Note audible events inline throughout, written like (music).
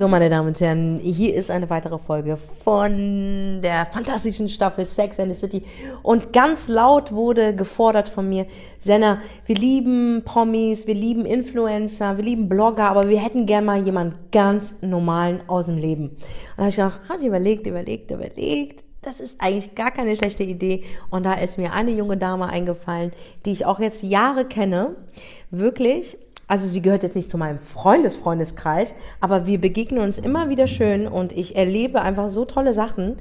So, meine Damen und Herren, hier ist eine weitere Folge von der fantastischen Staffel Sex and the City. Und ganz laut wurde gefordert von mir, Senna, wir lieben Promis, wir lieben Influencer, wir lieben Blogger, aber wir hätten gern mal jemanden ganz normalen aus dem Leben. Und da habe ich gedacht, habe ich überlegt, überlegt, überlegt. Das ist eigentlich gar keine schlechte Idee. Und da ist mir eine junge Dame eingefallen, die ich auch jetzt Jahre kenne. Wirklich also sie gehört jetzt nicht zu meinem Freundesfreundeskreis, aber wir begegnen uns immer wieder schön und ich erlebe einfach so tolle Sachen.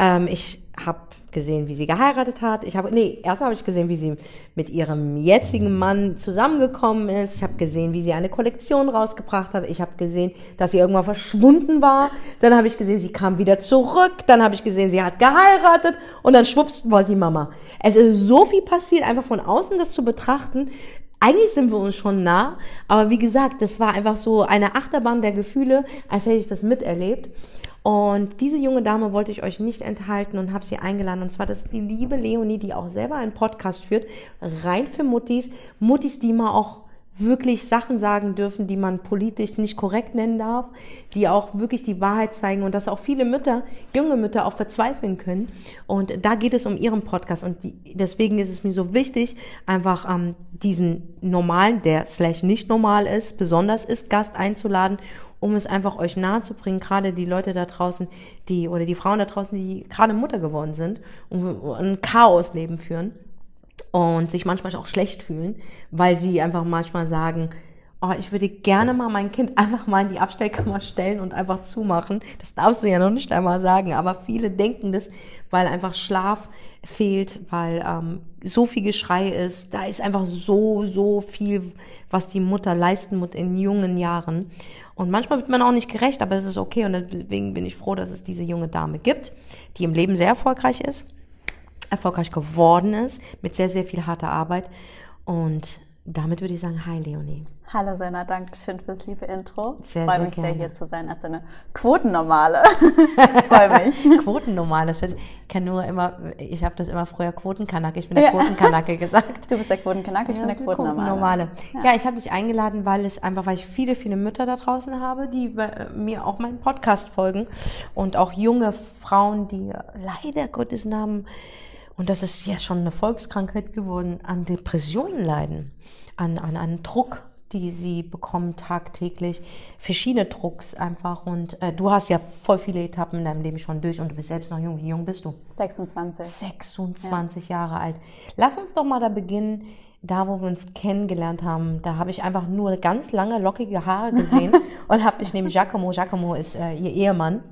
Ähm, ich habe gesehen, wie sie geheiratet hat. Ich habe, nee, erstmal habe ich gesehen, wie sie mit ihrem jetzigen Mann zusammengekommen ist. Ich habe gesehen, wie sie eine Kollektion rausgebracht hat. Ich habe gesehen, dass sie irgendwann verschwunden war. Dann habe ich gesehen, sie kam wieder zurück. Dann habe ich gesehen, sie hat geheiratet und dann schwupps war sie Mama. Es ist so viel passiert, einfach von außen das zu betrachten eigentlich sind wir uns schon nah, aber wie gesagt, das war einfach so eine Achterbahn der Gefühle, als hätte ich das miterlebt. Und diese junge Dame wollte ich euch nicht enthalten und habe sie eingeladen. Und zwar das ist die liebe Leonie, die auch selber einen Podcast führt, rein für Muttis. Muttis, die mal auch wirklich Sachen sagen dürfen, die man politisch nicht korrekt nennen darf, die auch wirklich die Wahrheit zeigen und dass auch viele Mütter, junge Mütter auch verzweifeln können. Und da geht es um ihren Podcast und die, deswegen ist es mir so wichtig, einfach ähm, diesen normalen, der slash nicht normal ist, besonders ist, Gast einzuladen, um es einfach euch nahe zu bringen, gerade die Leute da draußen, die oder die Frauen da draußen, die gerade Mutter geworden sind und ein Chaosleben führen und sich manchmal auch schlecht fühlen, weil sie einfach manchmal sagen, oh, ich würde gerne mal mein Kind (laughs) einfach mal in die Abstellkammer stellen und einfach zumachen. Das darfst du ja noch nicht einmal sagen, aber viele denken das, weil einfach Schlaf fehlt, weil ähm, so viel Geschrei ist. Da ist einfach so, so viel, was die Mutter leisten muss in jungen Jahren. Und manchmal wird man auch nicht gerecht, aber es ist okay. Und deswegen bin ich froh, dass es diese junge Dame gibt, die im Leben sehr erfolgreich ist erfolgreich geworden ist, mit sehr, sehr viel harter Arbeit. Und damit würde ich sagen, hi Leonie. Hallo Sena, danke schön fürs liebe Intro. Sehr, ich freue mich gerne. sehr hier zu sein als eine Quotennormale. (laughs) freue (laughs) mich. Quotennormal, das wird, ich kann nur immer, ich habe das immer früher Quotenkanake, ich bin der Ja. Quotenkanake (laughs) gesagt. Du bist der Quotenkanake, ich bin der Quotennormale. Quotennormale. Ja. ich habe dich eingeladen, weil es einfach, weil ich viele, viele Mütter da draußen habe, die bei, äh, mir auch meinen Podcast folgen und auch junge Frauen, die leider Gottes Namen und das ist ja schon eine Volkskrankheit geworden, an Depressionen leiden, an, an, an Druck, die sie bekommen tagtäglich, verschiedene Drucks einfach. Und äh, du hast ja voll viele Etappen in deinem Leben schon durch und du bist selbst noch jung. Wie jung bist du? 26. 26 Jahre alt. Lass uns doch mal da beginnen, da wo wir uns kennengelernt haben. Da habe ich einfach nur ganz lange, lockige Haare gesehen (laughs) und habe dich neben Giacomo, Giacomo ist äh, ihr Ehemann,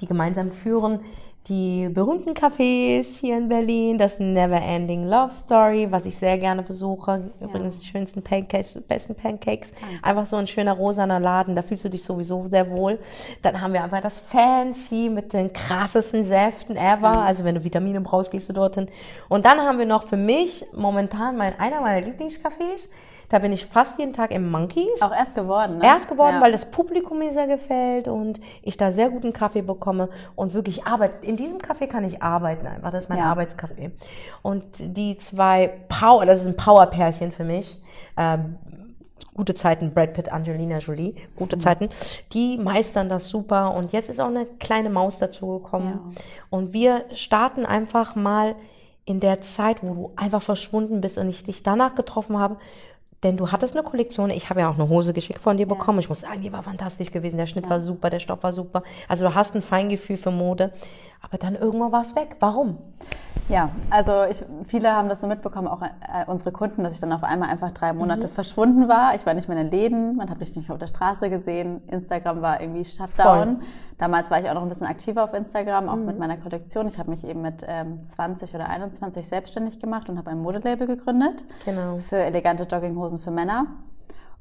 die gemeinsam führen die berühmten Cafés hier in Berlin, das Never Ending Love Story, was ich sehr gerne besuche. Übrigens die schönsten Pancakes, die besten Pancakes. Einfach so ein schöner rosaner Laden, da fühlst du dich sowieso sehr wohl. Dann haben wir einfach das Fancy mit den krassesten Säften ever. Also wenn du Vitamine brauchst, gehst du dorthin. Und dann haben wir noch für mich momentan mein, einer meiner Lieblingscafés. Da bin ich fast jeden Tag im Monkeys. Auch erst geworden, ne? Erst geworden, ja. weil das Publikum mir sehr gefällt und ich da sehr guten Kaffee bekomme und wirklich arbeite. In diesem Café kann ich arbeiten einfach. Das ist mein Ja. Arbeitscafé. Und die zwei Power, das ist ein Power-Pärchen für mich. Ähm, gute Zeiten, Brad Pitt, Angelina Jolie, gute Mhm. Zeiten, die meistern das super. Und jetzt ist auch eine kleine Maus dazugekommen. Ja. Und wir starten einfach mal in der Zeit, wo du einfach verschwunden bist und ich dich danach getroffen habe. Denn du hattest eine Kollektion, ich habe ja auch eine Hose geschickt von dir bekommen. Ich muss sagen, die war fantastisch gewesen. Der Schnitt war super, der Stoff war super. Also du hast ein Feingefühl für Mode. Aber dann irgendwann war es weg. Warum? Ja, also ich, viele haben das so mitbekommen, auch äh, unsere Kunden, dass ich dann auf einmal einfach drei Monate Mhm. verschwunden war. Ich war nicht mehr in den Läden, man hat mich nicht mehr auf der Straße gesehen. Instagram war irgendwie Shutdown. Damals war ich auch noch ein bisschen aktiver auf Instagram, auch Mhm. mit meiner Kollektion. Ich habe mich eben mit ähm, 20 oder 21 selbstständig gemacht und habe ein Modelabel gegründet Genau. für elegante Jogginghosen für Männer.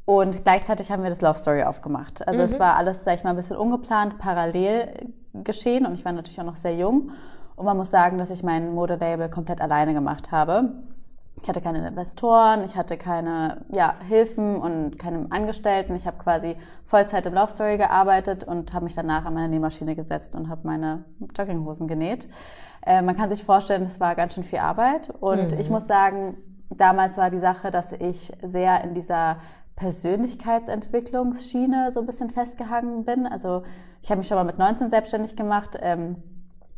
Und gleichzeitig haben wir das Love Story aufgemacht. Also Mhm. es war alles, sag ich mal, ein bisschen ungeplant, parallel geschehen und ich war natürlich auch noch sehr jung. Und man muss sagen, dass ich mein Modelabel komplett alleine gemacht habe. Ich hatte keine Investoren, ich hatte keine ja, Hilfen und keine Angestellten. Ich habe quasi Vollzeit im Love Story gearbeitet und habe mich danach an meine Nähmaschine gesetzt und habe meine Jogginghosen genäht. Äh, man kann sich vorstellen, es war ganz schön viel Arbeit. Und ich muss sagen, damals war die Sache, dass ich sehr in dieser Persönlichkeitsentwicklungsschiene so ein bisschen festgehangen bin. Also ich habe mich schon mal mit 19 selbstständig gemacht. Ähm,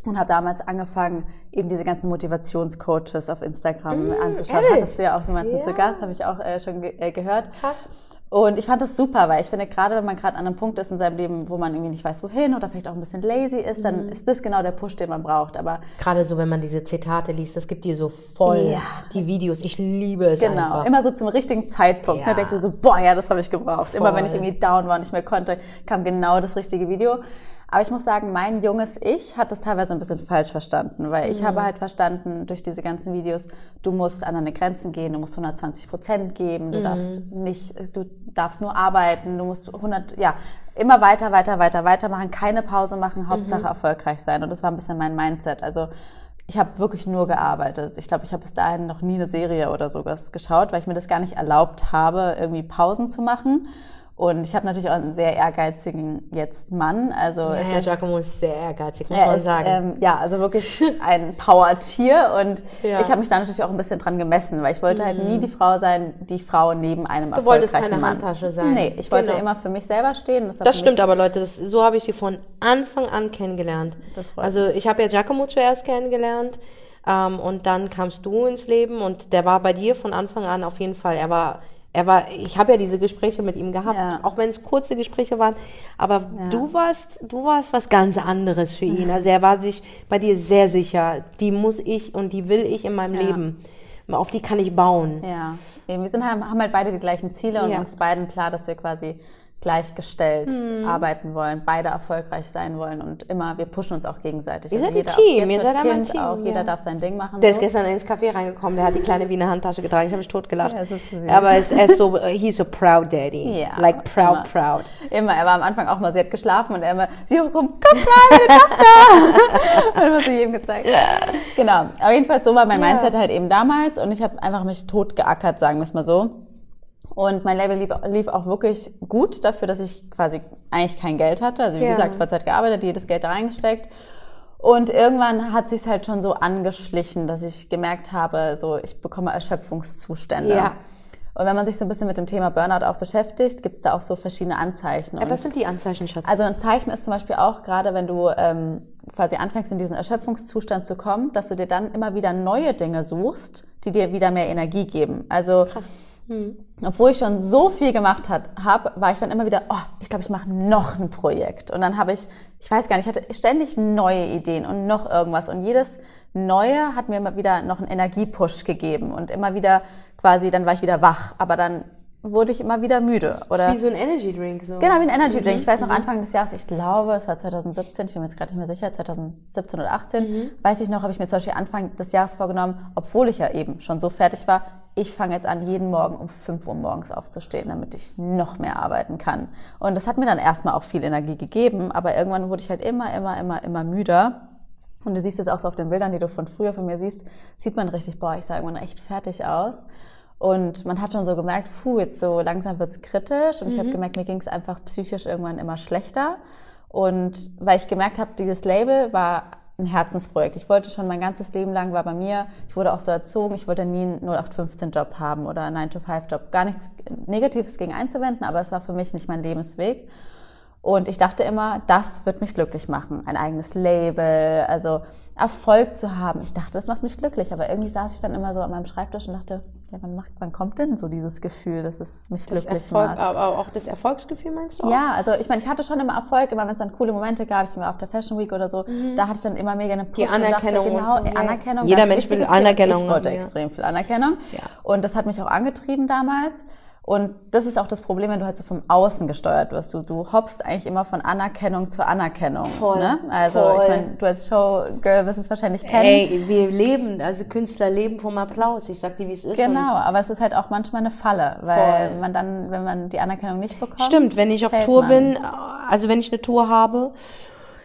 und habe damals angefangen, eben diese ganzen Motivationscoaches auf Instagram mm, anzuschauen. Ehrlich? Hattest du ja auch jemanden ja. zu Gast, habe ich auch äh, schon ge äh, gehört. Krass. Und ich fand das super, weil ich finde, gerade wenn man gerade an einem Punkt ist in seinem Leben, wo man irgendwie nicht weiß, wohin oder vielleicht auch ein bisschen lazy ist, dann mhm. ist das genau der Push, den man braucht. Aber gerade so, wenn man diese Zitate liest, das gibt dir so voll ja. die Videos. Ich liebe es Genau, einfach. immer so zum richtigen Zeitpunkt. Ne? Ja. Ne, denkst du so, boah, ja, das habe ich gebraucht. Voll. Immer wenn ich irgendwie down war und nicht mehr konnte, kam genau das richtige Video. Aber ich muss sagen, mein junges Ich hat das teilweise ein bisschen falsch verstanden, weil ich mhm. habe halt verstanden durch diese ganzen Videos, du musst an deine Grenzen gehen, du musst 120 Prozent geben, du mhm. darfst nicht, du darfst nur arbeiten, du musst 100, ja, immer weiter, weiter, weiter, weitermachen, keine Pause machen, Hauptsache mhm. erfolgreich sein. Und das war ein bisschen mein Mindset. Also ich habe wirklich nur gearbeitet. Ich glaube, ich habe bis dahin noch nie eine Serie oder sowas geschaut, weil ich mir das gar nicht erlaubt habe, irgendwie Pausen zu machen. Und ich habe natürlich auch einen sehr ehrgeizigen jetzt Mann. Also ja, Herr Giacomo ist sehr ehrgeizig, muss man ist, sagen. Ähm, ja, also wirklich (laughs) ein Power-Tier. Und ja. ich habe mich da natürlich auch ein bisschen dran gemessen, weil ich wollte mhm. halt nie die Frau sein, die Frau neben einem du erfolgreichen wolltest keine Mann. Handtasche sein. Nee, ich wollte genau. immer für mich selber stehen. Das, das stimmt aber, Leute. Das, so habe ich sie von Anfang an kennengelernt. Das freut also ich habe ja Giacomo zuerst kennengelernt. Ähm, und dann kamst du ins Leben und der war bei dir von Anfang an auf jeden Fall, er war er war, ich habe ja diese Gespräche mit ihm gehabt, ja. auch wenn es kurze Gespräche waren, aber ja. du warst, du warst was ganz anderes für ihn. Also er war sich bei dir sehr sicher, die muss ich und die will ich in meinem ja. Leben. Auf die kann ich bauen. Ja. wir sind, haben halt beide die gleichen Ziele und uns beiden klar, dass wir quasi gleichgestellt hm. arbeiten wollen, beide erfolgreich sein wollen und immer, wir pushen uns auch gegenseitig. Ihr seid also jeder, ein Team, ihr seid kind ein Team. Auch, ja. Jeder darf sein Ding machen. Der so. ist gestern ins Café reingekommen, der hat die kleine Wiener Handtasche getragen, ich habe mich tot gelacht. Ja, Aber er ist, so, he's so proud daddy. Ja, like proud, immer. proud. Immer, er war am Anfang auch mal, sie hat geschlafen und er immer, sie komm, komm rein, meine Tochter. (laughs) und immer so jedem gezeigt. Genau, aber jedenfalls so war mein Mindset halt eben damals und ich habe einfach mich tot geackert, sagen wir es mal so. Und mein Label lief, lief, auch wirklich gut dafür, dass ich quasi eigentlich kein Geld hatte. Also wie ja. gesagt, Vollzeit gearbeitet, jedes Geld da reingesteckt. Und irgendwann hat sich halt schon so angeschlichen, dass ich gemerkt habe, so ich bekomme Erschöpfungszustände. Ja. Und wenn man sich so ein bisschen mit dem Thema Burnout auch beschäftigt, gibt es da auch so verschiedene Anzeichen. Ja, was sind die Anzeichen, Schatz? Also ein Zeichen ist zum Beispiel auch, gerade wenn du ähm, quasi anfängst, in diesen Erschöpfungszustand zu kommen, dass du dir dann immer wieder neue Dinge suchst, die dir wieder mehr Energie geben. Also Krass hm. Obwohl ich schon so viel gemacht habe, war ich dann immer wieder, oh, ich glaube, ich mache noch ein Projekt. Und dann habe ich, ich weiß gar nicht, ich hatte ständig neue Ideen und noch irgendwas. Und jedes Neue hat mir immer wieder noch einen Energiepush gegeben. Und immer wieder quasi, dann war ich wieder wach. Aber dann wurde ich immer wieder müde. Oder das ist wie so ein Energy Drink. So. Genau, wie ein Energy Drink. Mhm. Ich weiß noch, mhm. Anfang des Jahres, ich glaube, es war 2017, ich bin mir jetzt gerade nicht mehr sicher, 2017 oder 18, mhm. weiß ich noch, habe ich mir zum Beispiel Anfang des Jahres vorgenommen, obwohl ich ja eben schon so fertig war, ich fange jetzt an, jeden Morgen um 5 Uhr morgens aufzustehen, damit ich noch mehr arbeiten kann. Und das hat mir dann erstmal auch viel Energie gegeben, aber irgendwann wurde ich halt immer, immer, immer, immer müder. Und du siehst es auch so auf den Bildern, die du von früher von mir siehst, sieht man richtig, boah, ich sah irgendwann echt fertig aus. Und man hat schon so gemerkt, puh, jetzt so langsam wird's kritisch. Und mhm. ich habe gemerkt, mir ging's einfach psychisch irgendwann immer schlechter. Und weil ich gemerkt habe, dieses Label war ein Herzensprojekt. Ich wollte schon mein ganzes Leben lang, war bei mir, ich wurde auch so erzogen, ich wollte nie einen 0815-Job haben oder einen 9-to-5-Job. Gar nichts Negatives gegen einzuwenden, aber es war für mich nicht mein Lebensweg. Und ich dachte immer, das wird mich glücklich machen. Ein eigenes Label, also Erfolg zu haben. Ich dachte, das macht mich glücklich. Aber irgendwie saß ich dann immer so an meinem Schreibtisch und dachte, ja, wann, macht, wann kommt denn so dieses Gefühl, dass es mich das glücklich Erfolg, macht? Aber auch das Erfolgsgefühl meinst du auch? Ja, also ich meine, ich hatte schon immer Erfolg, immer wenn es dann coole Momente gab, ich war auf der Fashion Week oder so, mhm. da hatte ich dann immer mega eine Push Die Anerkennung. Dachte, genau, und, Anerkennung. Jeder Mensch will Anerkennung. Ich wollte ja. extrem viel Anerkennung. Ja. Und das hat mich auch angetrieben damals. Und das ist auch das Problem, wenn du halt so vom Außen gesteuert wirst. Du, du hoppst eigentlich immer von Anerkennung zu Anerkennung. Voll. Ne? Also voll. ich meine, du als Showgirl wirst es wahrscheinlich kennen. Ey, wir leben, also Künstler leben vom Applaus. Ich sag dir, wie es ist. Genau, aber es ist halt auch manchmal eine Falle, weil voll. man dann, wenn man die Anerkennung nicht bekommt. Stimmt, wenn ich auf Tour man. bin, also wenn ich eine Tour habe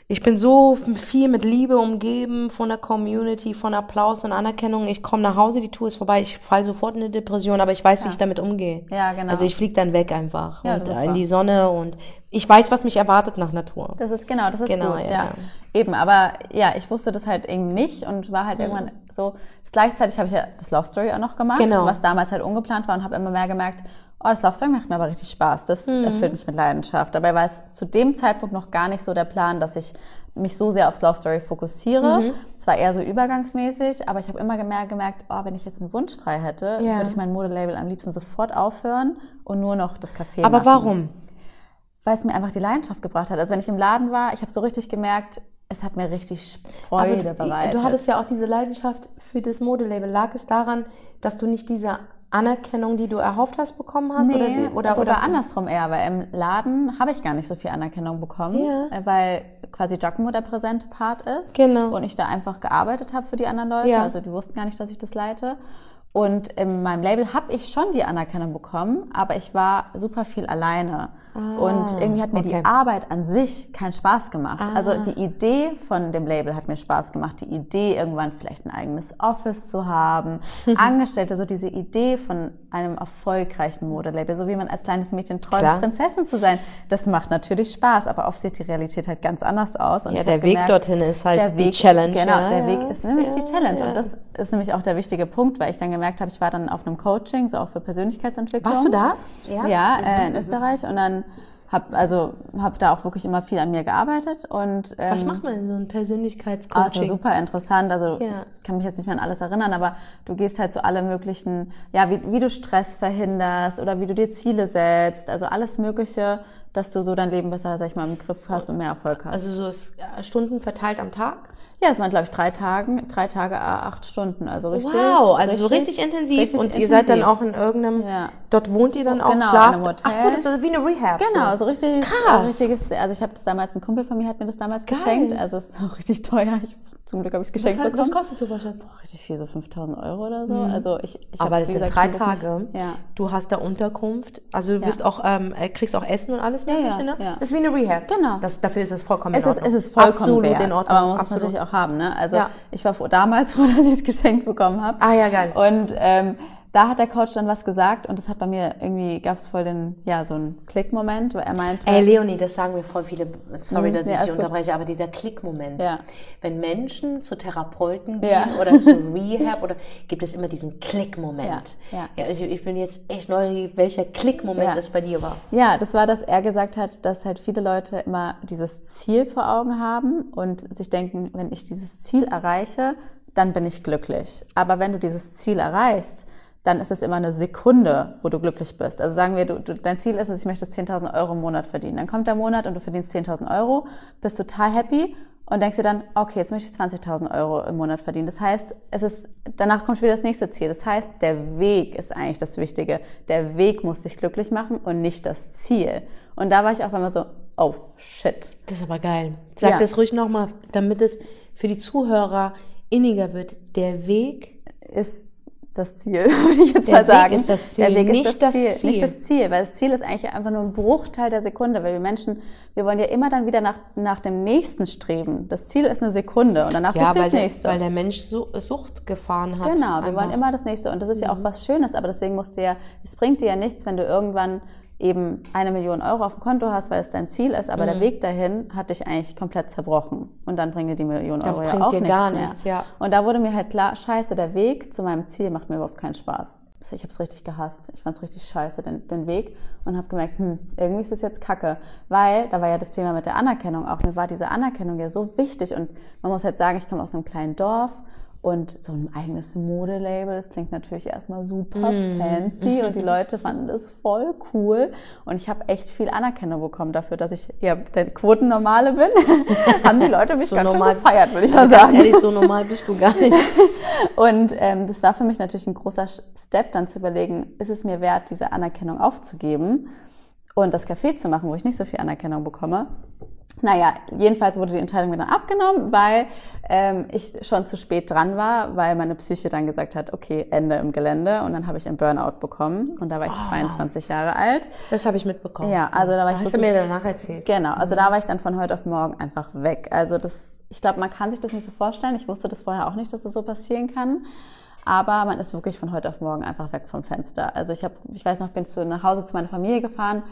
ich bin so viel mit Liebe umgeben von der Community, von Applaus und Anerkennung. Ich komme nach Hause, die Tour ist vorbei, ich falle sofort in eine Depression, aber ich weiß, ja. wie ich damit umgehe. Ja, genau. Also ich fliege dann weg einfach ja, und in die Sonne und ich weiß, was mich erwartet nach Natur. Das ist genau, das ist genau, gut, ja. ja. Eben, aber ja, ich wusste das halt eben nicht und war halt mhm. irgendwann so. Gleichzeitig habe ich ja das Love Story auch noch gemacht, genau. was damals halt ungeplant war und habe immer mehr gemerkt, oh, das Love Story macht mir aber richtig Spaß, das Mhm. erfüllt mich mit Leidenschaft. Dabei war es zu dem Zeitpunkt noch gar nicht so der Plan, dass ich mich so sehr aufs Love Story fokussiere. Mhm. Es war eher so übergangsmäßig, aber ich habe immer gemerkt, gemerkt, oh, wenn ich jetzt einen Wunsch frei hätte, Ja. würde ich mein Modelabel am liebsten sofort aufhören und nur noch das Café Aber machen. warum? Weil es mir einfach die Leidenschaft gebracht hat. Also wenn ich im Laden war, ich habe so richtig gemerkt, es hat mir richtig Freude Aber bereitet. Du hattest ja auch diese Leidenschaft für das Modelabel. Lag es daran, dass du nicht diese Anerkennung, die du erhofft hast, bekommen hast? Nee, oder, oder, sogar oder andersrum eher, weil im Laden habe ich gar nicht so viel Anerkennung bekommen, Ja. äh, weil quasi Giacomo der präsente Part ist Genau. und ich da einfach gearbeitet habe für die anderen Leute, Ja. also die wussten gar nicht, dass ich das leite. Und in meinem Label habe ich schon die Anerkennung bekommen, aber ich war super viel alleine. Und irgendwie hat mir Ah, okay. die Arbeit an sich keinen Spaß gemacht. Ah. Also die Idee von dem Label hat mir Spaß gemacht. Die Idee, irgendwann vielleicht ein eigenes Office zu haben, (laughs) Angestellte, so diese Idee von einem erfolgreichen Modelabel, so wie man als kleines Mädchen träumt, Klar. Prinzessin zu sein. Das macht natürlich Spaß, aber oft sieht die Realität halt ganz anders aus. Und Ja, der Weg gemerkt, dorthin ist halt der die Weg, Challenge, Genau, ja, der ja. Weg ist nämlich die Ja, Challenge. ja. Und das ist nämlich auch der wichtige Punkt, weil ich dann gemerkt habe, ich war dann auf einem Coaching, so auch für Persönlichkeitsentwicklung. Warst du da? Ja, ja äh, in Österreich. Und dann habe also hab da auch wirklich immer viel an mir gearbeitet. Und, ähm, Was macht man in so einem Persönlichkeitscoaching? super interessant. Also Ja. ich kann mich jetzt nicht mehr an alles erinnern, aber du gehst halt zu alle möglichen, ja, wie, wie du Stress verhinderst oder wie du dir Ziele setzt. Also alles Mögliche, dass du so dein Leben besser, sag ich mal, im Griff hast und mehr Erfolg hast. also so ist, Stunden verteilt am Tag? Ja, es waren, glaube ich, drei Tagen, drei Tage, a acht Stunden. Also richtig. wow, also so richtig intensiv. richtig und ihr seid dann intensiv. auch in irgendeinem, Ja. dort wohnt ihr dann auch, Genau, in schlaft? einem Hotel. Ach so, das ist so wie eine Rehab. Genau, so. so richtig, Krass. richtiges, also ich habe das damals, ein Kumpel von mir hat mir das damals Geil. geschenkt, also es ist auch (laughs) richtig teuer. Ich, zum Glück habe ich es Was, geschenkt was bekommen. kostet sowas jetzt? richtig viel, so 5000 Euro oder so. Also ich, ich Aber das sind gesagt, drei Tage. Ja. Du hast da Unterkunft. Also du Ja. wirst auch, ähm, äh, kriegst auch Essen und alles ja, Mögliche, ne? ja. Das ist wie eine Rehab. Genau. Das, dafür ist es vollkommen Es in ist, Ordnung. es ist vollkommen Absolut wert, in Ordnung. aber man muss Absolut. es natürlich auch haben. Ne? Also Ja. ich war froh, damals (laughs) froh, dass ich es geschenkt bekommen habe. Ah, ja, geil. Und ähm, da hat der Coach dann was gesagt und das hat bei mir irgendwie, gab es voll den, ja, so einen Klickmoment, weil er meinte, Ey, Leonie, das sagen mir voll viele, sorry, Mhm, dass nee, ich dich gut. unterbreche, aber dieser Klickmoment. Ja. Wenn Menschen zu Therapeuten gehen Ja. oder zu Rehab oder gibt es immer diesen Klickmoment. Ja, ja ich, ich bin jetzt echt neugierig, welcher Klickmoment Ja. es bei dir war. Ja, das war, dass er gesagt hat, dass halt viele Leute immer dieses Ziel vor Augen haben und sich denken, wenn ich dieses Ziel erreiche, dann bin ich glücklich. Aber wenn du dieses Ziel erreichst, dann ist es immer eine Sekunde, wo du glücklich bist. Also sagen wir, du, du, dein Ziel ist es, ich möchte 10.000 Euro im Monat verdienen. Dann kommt der Monat und du verdienst 10.000 Euro, bist total happy und denkst dir dann, okay, jetzt möchte ich 20.000 Euro im Monat verdienen. Das heißt, es ist, danach kommt schon wieder das nächste Ziel. Das heißt, der Weg ist eigentlich das Wichtige. Der Weg muss dich glücklich machen und nicht das Ziel. Und da war ich auch einmal so, oh shit. Das ist aber geil. Sag Ja. das ruhig nochmal, damit es für die Zuhörer inniger wird. Der Weg ist das Ziel, (laughs) würde ich jetzt Der mal Weg sagen. ist das Ziel, Der Weg nicht ist das, das Ziel. Ziel. Nicht das Ziel, weil das Ziel ist eigentlich einfach nur ein Bruchteil der Sekunde, weil wir Menschen, wir wollen ja immer dann wieder nach, nach dem nächsten streben. Das Ziel ist eine Sekunde und danach ja, suchst du das der, nächste. weil der Mensch Su- Sucht gefahren hat. Genau, wir einfach. wollen immer das nächste. Und das ist ja auch Mhm. was Schönes, aber deswegen musst du ja, es bringt dir ja nichts, wenn du irgendwann eben eine Million Euro auf dem Konto hast, weil es dein Ziel ist, aber Mhm. der Weg dahin hat dich eigentlich komplett zerbrochen. Und dann bringen dir die Million Euro ja bringt auch nichts gar mehr. nichts, ja. Und da wurde mir halt klar, scheiße, der Weg zu meinem Ziel macht mir überhaupt keinen Spaß. Also Ich habe es richtig gehasst. Ich fand es richtig scheiße, den, den Weg. Und habe gemerkt, hm, irgendwie ist das jetzt kacke. Weil, da war ja das Thema mit der Anerkennung auch. Mir war diese Anerkennung ja so wichtig. Und man muss halt sagen, ich komme aus einem kleinen Dorf. Und so ein eigenes Modelabel, das klingt natürlich erstmal super Mhm. fancy und die Leute fanden das voll cool. Und ich habe echt viel Anerkennung bekommen dafür, dass ich ja der Quotennormale bin. (laughs) Haben die Leute mich So ganz normal- schön gefeiert, würde ich mal sagen. ehrlich, so normal bist du gar nicht. (laughs) Und ähm, das war für mich natürlich ein großer Step, dann zu überlegen, ist es mir wert, diese Anerkennung aufzugeben und das Café zu machen, wo ich nicht so viel Anerkennung bekomme. Naja, jedenfalls wurde die Entscheidung mir dann abgenommen, weil ähm, ich schon zu spät dran war, weil meine Psyche dann gesagt hat, okay, Ende im Gelände. Und dann habe ich einen Burnout bekommen und da war ich 22 Jahre alt. Das habe ich mitbekommen. Ja, also da war ich Hast du mir wirklich- danach erzählt. Genau, also da war ich dann von heute auf morgen einfach weg. Also das, ich glaube, man kann sich das nicht so vorstellen. Ich wusste das vorher auch nicht, dass das so passieren kann. Aber man ist wirklich von heute auf morgen einfach weg vom Fenster. Also ich habe, ich weiß noch, bin zu, nach Hause zu meiner Familie gefahren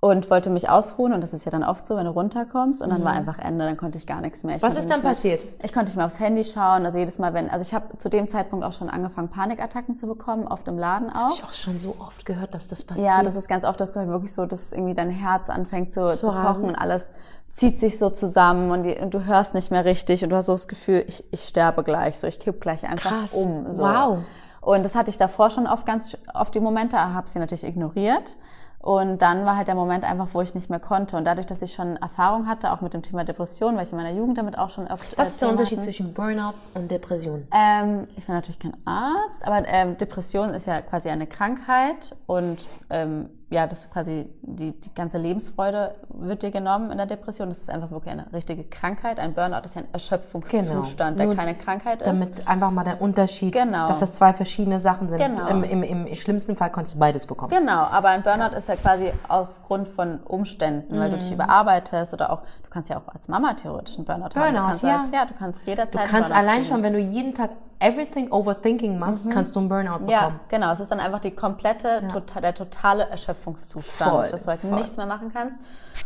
und wollte mich ausruhen und das ist ja dann oft so, wenn du runterkommst und dann war einfach Ende, dann konnte ich gar nichts mehr. Ich Mhm. Was ist dann mehr- passiert? Ich konnte nicht mehr aufs Handy schauen, also jedes Mal, wenn, also ich habe zu dem Zeitpunkt auch schon angefangen, Panikattacken zu bekommen, oft im Laden auch. Ich habe auch schon so oft gehört, dass das passiert. Ja, das ist ganz oft, dass du halt wirklich so, dass irgendwie dein Herz anfängt zu, zu rasen. pochen und alles zieht sich so zusammen und, die, und du hörst nicht mehr richtig und du hast so das Gefühl, ich, ich sterbe gleich, so ich kipp gleich einfach Krass. um. So. Wow. Und das hatte ich davor schon oft ganz oft die Momente, habe sie natürlich ignoriert. Und dann war halt der Moment einfach, wo ich nicht mehr konnte. Und dadurch, dass ich schon Erfahrung hatte, auch mit dem Thema Depression, weil ich in meiner Jugend damit auch schon oft. Was äh, ist der Thema Unterschied hatte. zwischen Burnout und Depression? Ähm, ich bin natürlich kein Arzt, aber ähm, Depression ist ja quasi eine Krankheit und ähm, ja, das ist quasi die, die ganze Lebensfreude wird dir genommen in der Depression. Das ist einfach wirklich eine richtige Krankheit. Ein Burnout ist ja ein Erschöpfungszustand, der Nur keine Krankheit ist. Damit einfach mal der Unterschied, Genau. dass das zwei verschiedene Sachen sind. Genau. Im, im, Im schlimmsten Fall kannst du beides bekommen. Genau, aber ein Burnout ist ja quasi aufgrund von Umständen, weil du Mhm. dich überarbeitest oder auch, du kannst ja auch als Mama theoretisch einen Burnout, haben. Burnout, Du kannst ja. Halt, ja, du kannst jederzeit Du kannst allein kriegen. schon, wenn du jeden Tag everything overthinking machst, kannst du einen Burnout bekommen. Ja, genau. Es ist dann einfach die komplette, tota- der totale Erschöpfungszustand, Voll, dass du halt voll. nichts mehr machen kannst.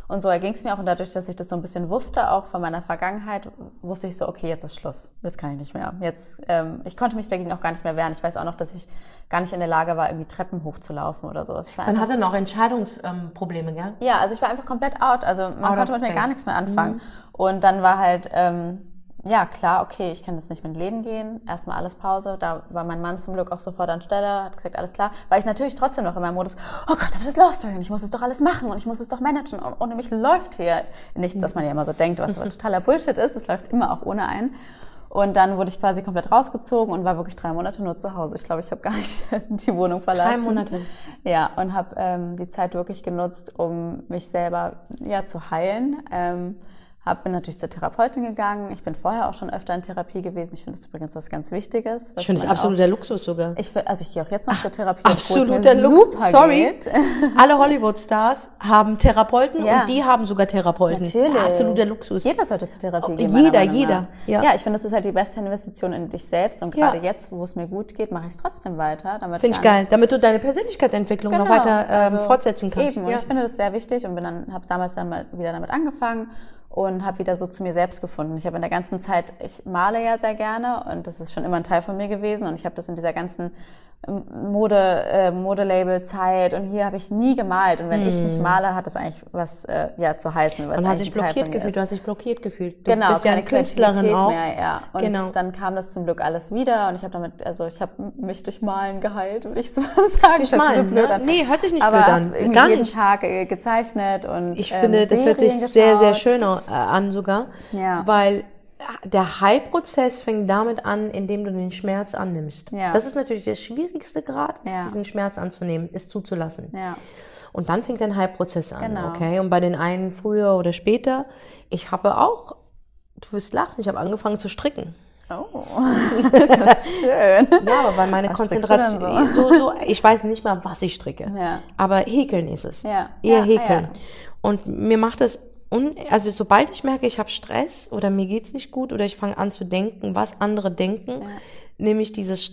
Und so erging es mir auch. Und dadurch, dass ich das so ein bisschen wusste, auch von meiner Vergangenheit, wusste ich so, okay, jetzt ist Schluss. Jetzt kann ich nicht mehr. Jetzt, ähm, ich konnte mich dagegen auch gar nicht mehr wehren. Ich weiß auch noch, dass ich gar nicht in der Lage war, irgendwie Treppen hochzulaufen oder sowas. Man hatte noch Entscheidungsprobleme, gell? ja, also ich war einfach komplett out. Also man Out konnte mit mir space. Mhm. gar nichts mehr anfangen. Und dann war halt, ähm, ja klar, okay, ich kann jetzt nicht mit Leben gehen. Erstmal alles Pause. Da war mein Mann zum Glück auch sofort an Stelle, hat gesagt, alles klar. Weil ich natürlich trotzdem noch in meinem Modus, oh Gott, aber das Love Story und ich muss es doch alles machen und ich muss es doch managen und ohne mich läuft hier nichts, was man ja immer so denkt, was aber (laughs) totaler Bullshit ist. Es läuft immer auch ohne einen. Und dann wurde ich quasi komplett rausgezogen und war wirklich drei Monate nur zu Hause. Ich glaube, ich habe gar nicht (laughs) die Wohnung verlassen. Drei Monate. Ja, und habe ähm, die Zeit wirklich genutzt, um mich selber ja zu heilen. Ähm, hab, bin natürlich zur Therapeutin gegangen. Ich bin vorher auch schon öfter in Therapie gewesen. Ich finde das übrigens was ganz Wichtiges. Ich finde es absoluter Luxus sogar. Ich, also ich gehe auch jetzt noch zur Therapie. Absoluter Luxus. Sorry. Geht. (laughs) Alle Hollywood-Stars haben Therapeuten Ja. und die haben sogar Therapeuten. Natürlich. Absoluter Luxus. Jeder sollte zur Therapie Oh, gehen. jeder, jeder. Ja. Ja. ich finde, das ist halt die beste Investition in dich selbst. Und Ja. gerade jetzt, wo es mir gut geht, mache ich es trotzdem weiter. Finde ich geil, damit du deine Persönlichkeitsentwicklung noch Genau, weiter ähm, also fortsetzen kannst. Eben, und Ja. ich finde das sehr wichtig und bin dann habe damals dann mal wieder damit angefangen und habe wieder so zu mir selbst gefunden. Ich habe in der ganzen Zeit, ich male ja sehr gerne und das ist schon immer ein Teil von mir gewesen und ich habe das in dieser ganzen ähm, Mode äh, Modelabel-Zeit und hier habe ich nie gemalt und wenn ich nicht male, hat das eigentlich was äh, ja zu heißen. Was Man hat sich blockiert gefühlt, ist. du hast dich blockiert gefühlt. Du Genau, bist ja keine eine Künstlerin Kreativität auch. mehr, ja. Und Genau. dann kam das zum Glück alles wieder und ich habe damit, also ich habe mich durch Malen geheilt, würde ich so (laughs) sagen. Durch Das hört sich Malen, ne? Nee, hört sich nicht Aber blöd an. irgendwie Gar jeden nicht. Tag äh, gezeichnet und Ich ähm, finde, das hört sich Serien sehr, sehr geschaut. schön au- äh, an sogar. Ja. Weil der Heilprozess fängt damit an, indem du den Schmerz annimmst. Ja. Das ist natürlich der schwierigste Grad, ist Ja. diesen Schmerz anzunehmen, es zuzulassen. Ja. Und dann fängt dein Heilprozess an, Genau. okay? Und bei den einen früher oder später. Ich habe auch, du wirst lachen, ich habe angefangen zu stricken. Oh, (laughs) schön. Ja, aber weil meine Was Konzentration, (laughs) so? So, ich weiß nicht mal, was ich stricke. Ja. Aber häkeln ist es. Ja. Eher Ja, häkeln. ja. Und mir macht das, un also sobald ich merke, ich habe Stress oder mir geht's nicht gut oder ich fange an zu denken, was andere denken, nehme ich dieses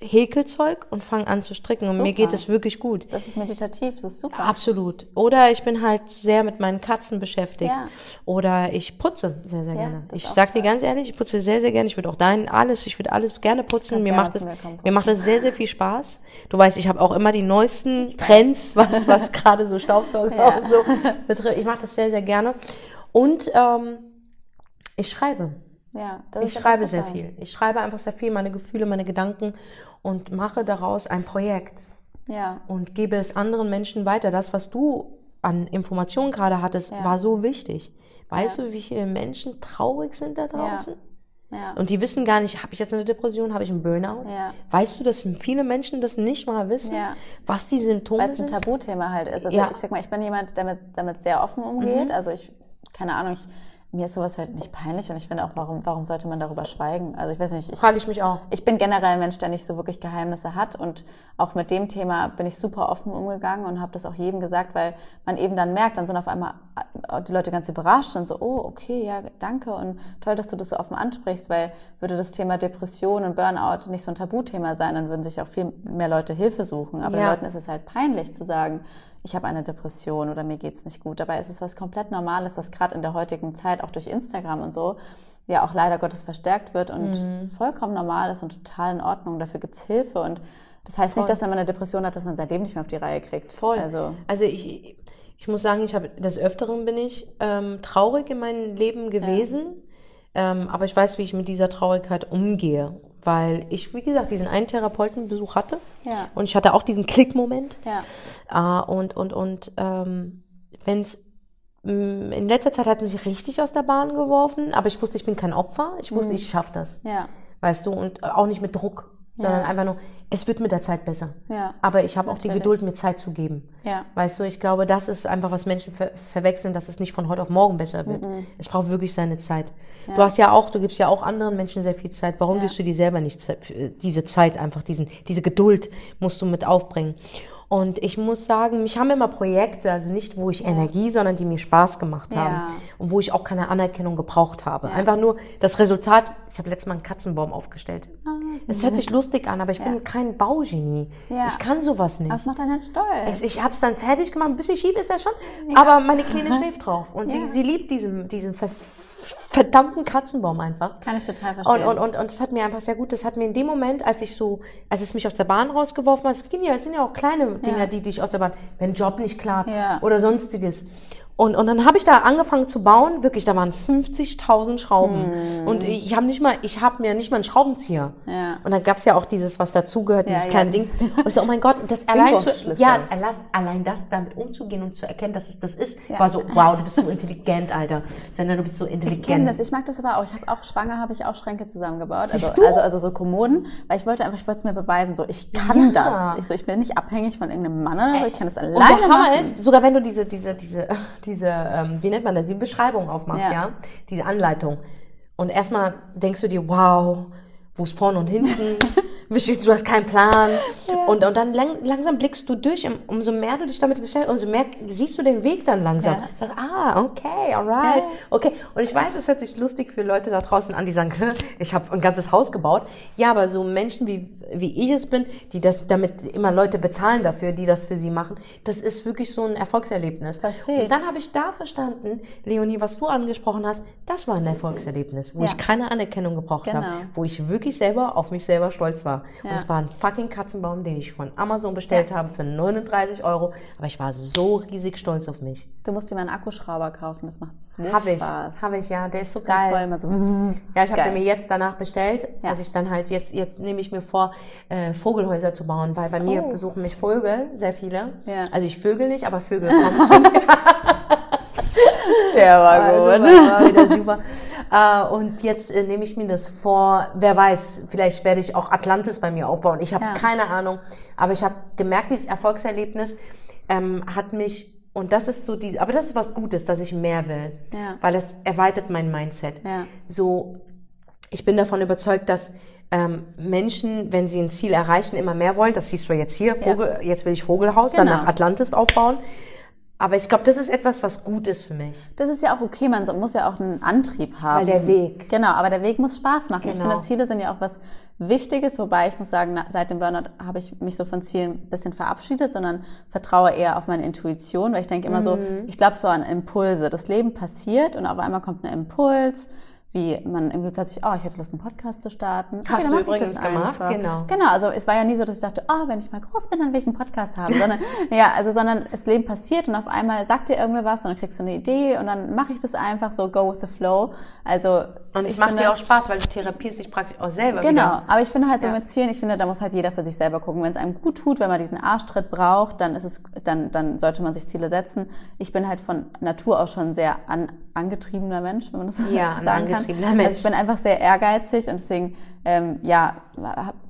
Häkelzeug und fange an zu stricken. Und mir Super. geht es wirklich gut. Das ist meditativ, das ist super. Absolut. Oder ich bin halt sehr mit meinen Katzen beschäftigt. Ja. Oder ich putze sehr, sehr gerne. das Ich sag dir ganz ehrlich, ich putze sehr, sehr gerne. Ich würde auch dein alles, ich würde alles gerne putzen. Kannst Mir gerne macht, das, mir macht das sehr, sehr viel Spaß. Du weißt, ich habe auch immer die neuesten Trends, was, was (laughs) gerade so Staubsauger Ja. und so betrifft. Ich mache das sehr, sehr gerne. Und ähm, ich schreibe. Ja, das Ich schreibe super. sehr viel. Ich schreibe einfach sehr viel, meine Gefühle, meine Gedanken und mache daraus ein Projekt Ja, und gebe es anderen Menschen weiter. Das, was du an Informationen gerade hattest, Ja. war so wichtig. Weißt Ja. du, wie viele Menschen traurig sind da draußen? ja. Und die wissen gar nicht, habe ich jetzt eine Depression, habe ich einen Burnout? Ja. Weißt du, dass viele Menschen das nicht mal wissen, Ja. was die Symptome Weil es ein sind? Tabuthema halt ist. Also. Mhm. ich sag mal, ich bin jemand, der damit, damit sehr offen umgeht. Also ich, keine Ahnung, ich, mir ist sowas halt nicht peinlich und ich finde auch, warum, warum sollte man darüber schweigen? Also ich weiß nicht, ich, Frage ich mich auch. ich bin generell ein Mensch, der nicht so wirklich Geheimnisse hat und auch mit dem Thema bin ich super offen umgegangen und habe das auch jedem gesagt, weil man eben dann merkt, dann sind auf einmal äh, die Leute ganz überrascht und so, oh, okay, ja, danke und toll, dass du das so offen ansprichst, weil würde das Thema Depression und Burnout nicht so ein Tabuthema sein, dann würden sich auch viel mehr Leute Hilfe suchen. Aber Ja. den Leuten ist es halt peinlich zu sagen, ich habe eine Depression oder mir geht's nicht gut. Dabei ist es was komplett Normales, das gerade in der heutigen Zeit auch durch Instagram und so ja auch leider Gottes verstärkt wird und Mhm. vollkommen normal ist und total in Ordnung. Dafür gibt's Hilfe und das heißt Voll. nicht, dass wenn man eine Depression hat, dass man sein Leben nicht mehr auf die Reihe kriegt. Voll. Also Also ich, ich muss sagen, ich habe des Öfteren bin ich ähm, traurig in meinem Leben gewesen. Ähm, aber ich weiß, wie ich mit dieser Traurigkeit umgehe. Weil ich, wie gesagt, diesen einen Therapeutenbesuch hatte. Ja. Und ich hatte auch diesen Klickmoment. ja, Ah, und und, und ähm, wenn es in letzter Zeit hat mich richtig aus der Bahn geworfen, aber ich wusste, ich bin kein Opfer. Ich wusste, ich schaffe das. ja, Weißt du, und auch nicht mit Druck, sondern Ja. einfach nur, es wird mit der Zeit besser. Ja. Aber ich habe auch die. Geduld, mir Zeit zu geben. Ja. Weißt du, ich glaube, das ist einfach, was Menschen ver verwechseln, dass es nicht von heute auf morgen besser wird. Es braucht wirklich seine Zeit. Du hast ja auch, du gibst ja auch anderen Menschen sehr viel Zeit. Warum Ja. gibst du dir selber nicht diese Zeit einfach, diesen, diese Geduld musst du mit aufbringen. Und ich muss sagen, mich haben immer Projekte, also nicht, wo ich Energie, sondern die mir Spaß gemacht haben. Ja. Und wo ich auch keine Anerkennung gebraucht habe. Ja. Einfach nur das Resultat. Ich habe letztes Mal einen Katzenbaum aufgestellt. Es hört sich lustig an, aber ich Ah, Ja. bin kein Baugenie. Ja. Ich kann sowas nicht. Es macht einen stolz. Ich habe es dann fertig gemacht, ein bisschen schief ist er schon, aber meine Kleine (laughs) schläft drauf und Ja. sie, sie liebt diesen, diesen ver verdammten Katzenbaum einfach. Kann ich total Und, verstehen. und, und, und das hat mir einfach sehr gut, das hat mir in dem Moment, als ich so, als es mich aus der Bahn rausgeworfen hat, es ging ja, es sind ja auch kleine Dinge, Ja. die dich aus der Bahn, wenn Job nicht klappt Ja. oder sonstiges. Und, und dann habe ich da angefangen zu bauen, wirklich, da waren 50.000 Schrauben. Und ich, habe nicht mal, ich habe mir nicht mal einen Schraubenzieher. Ja. Und dann gab's ja auch dieses, was dazugehört, dieses Ja, ja, kleine das- Ding. Und ich so, oh mein Gott, das (laughs) allein zu, ja, allein, das damit umzugehen und zu erkennen, dass es das ist, Ja. war so, wow, du bist so intelligent, Alter. Sender, du bist so Ich kenne intelligent. das, ich mag das aber auch. Ich habe auch schwanger, habe ich auch Schränke zusammengebaut. Also, Siehst du? also, also so Kommoden, weil ich wollte einfach, ich wollte es mir beweisen, so ich kann Ja. das. Ich so, ich bin nicht abhängig von irgendeinem Mann oder so, ich kann das Und alleine der Hammer machen. ist, sogar wenn du diese, diese, diese, diese, ähm, wie nennt man das, die Beschreibung aufmachst, ja. Ja. diese Anleitung. Und erstmal denkst du dir, wow, wo ist vorne und hinten? (laughs) Du, du hast keinen Plan. Und, und dann lang, langsam blickst du durch, um- umso mehr du dich damit beschäftigst, umso mehr siehst du den Weg dann langsam. Ja. Sagst, ah, okay, alright, okay. Und ich weiß, es hört sich lustig für Leute da draußen an, die sagen, (laughs) ich habe ein ganzes Haus gebaut. Ja, aber so Menschen wie, wie ich es bin, die das damit immer Leute bezahlen dafür, die das für sie machen, das ist wirklich so ein Erfolgserlebnis. Verstehe. Und dann habe ich da verstanden, Leonie, was du angesprochen hast, das war ein Erfolgserlebnis, wo Ja. ich keine Anerkennung gebraucht Genau. habe, wo ich wirklich selber auf mich selber stolz war. Und Ja. es war ein fucking Katzenbaum, den ich von Amazon bestellt habe für 39 Euro, aber ich war so riesig stolz auf mich. Du musst dir mal einen Akkuschrauber kaufen, das macht so Habe ich, Spaß. habe ich, ja, der ist so Voll geil. immer so. Ja, ich habe den mir jetzt danach bestellt, Ja. als ich dann halt jetzt, jetzt nehme ich mir vor, äh, Vogelhäuser zu bauen, weil bei mir Oh. besuchen mich Vögel, sehr viele. Ja. Also ich vögel nicht, aber Vögel (laughs) kommen zu mir. Der war Also, gut. war wieder super. Äh, und jetzt äh, nehme ich mir das vor, wer weiß, vielleicht werde ich auch Atlantis bei mir aufbauen. Ich habe Ja. keine Ahnung, aber ich habe gemerkt, dieses Erfolgserlebnis ähm, hat mich, und das ist so die, aber das ist was Gutes, dass ich mehr will, Ja. weil es erweitert mein Mindset. Ja. So, ich bin davon überzeugt, dass ähm, Menschen, wenn sie ein Ziel erreichen, immer mehr wollen. Das siehst du jetzt hier, Vogel, jetzt will ich Vogelhaus, dann Genau. nach Atlantis aufbauen. Aber ich glaube, das ist etwas, was gut ist für mich. Das ist ja auch okay, man so- muss ja auch einen Antrieb haben. Weil der Weg. Genau, aber der Weg muss Spaß machen. Ich Genau. finde, Ziele sind ja auch was Wichtiges, wobei ich muss sagen, seit dem Burnout habe ich mich so von Zielen ein bisschen verabschiedet, sondern vertraue eher auf meine Intuition, weil ich denke immer so, Mhm. ich glaube so an Impulse. Das Leben passiert und auf einmal kommt ein Impuls, wie man irgendwie plötzlich, oh, ich hätte Lust, einen Podcast zu starten. Hast dann du übrigens das gemacht, einfach. genau. Genau, also es war ja nie so, dass ich dachte, oh, wenn ich mal groß bin, dann will ich einen Podcast haben, sondern (laughs) ja, also sondern das Leben passiert und auf einmal sagt dir irgendwer was und dann kriegst du eine Idee und dann mache ich das einfach so go with the flow. Also Und es ich macht finde- dir auch Spaß, weil du therapierst dich praktisch auch selber Genau, wieder. aber ich finde halt so Ja. mit Zielen, ich finde, da muss halt jeder für sich selber gucken. Wenn es einem gut tut, wenn man diesen Arschtritt braucht, dann ist es, dann, dann sollte man sich Ziele setzen. Ich bin halt von Natur aus schon sehr an, angetriebener Mensch, wenn man das so Ja, ein sagen kann. angetriebener Mensch. Also ich bin einfach sehr ehrgeizig und deswegen, ähm, ja,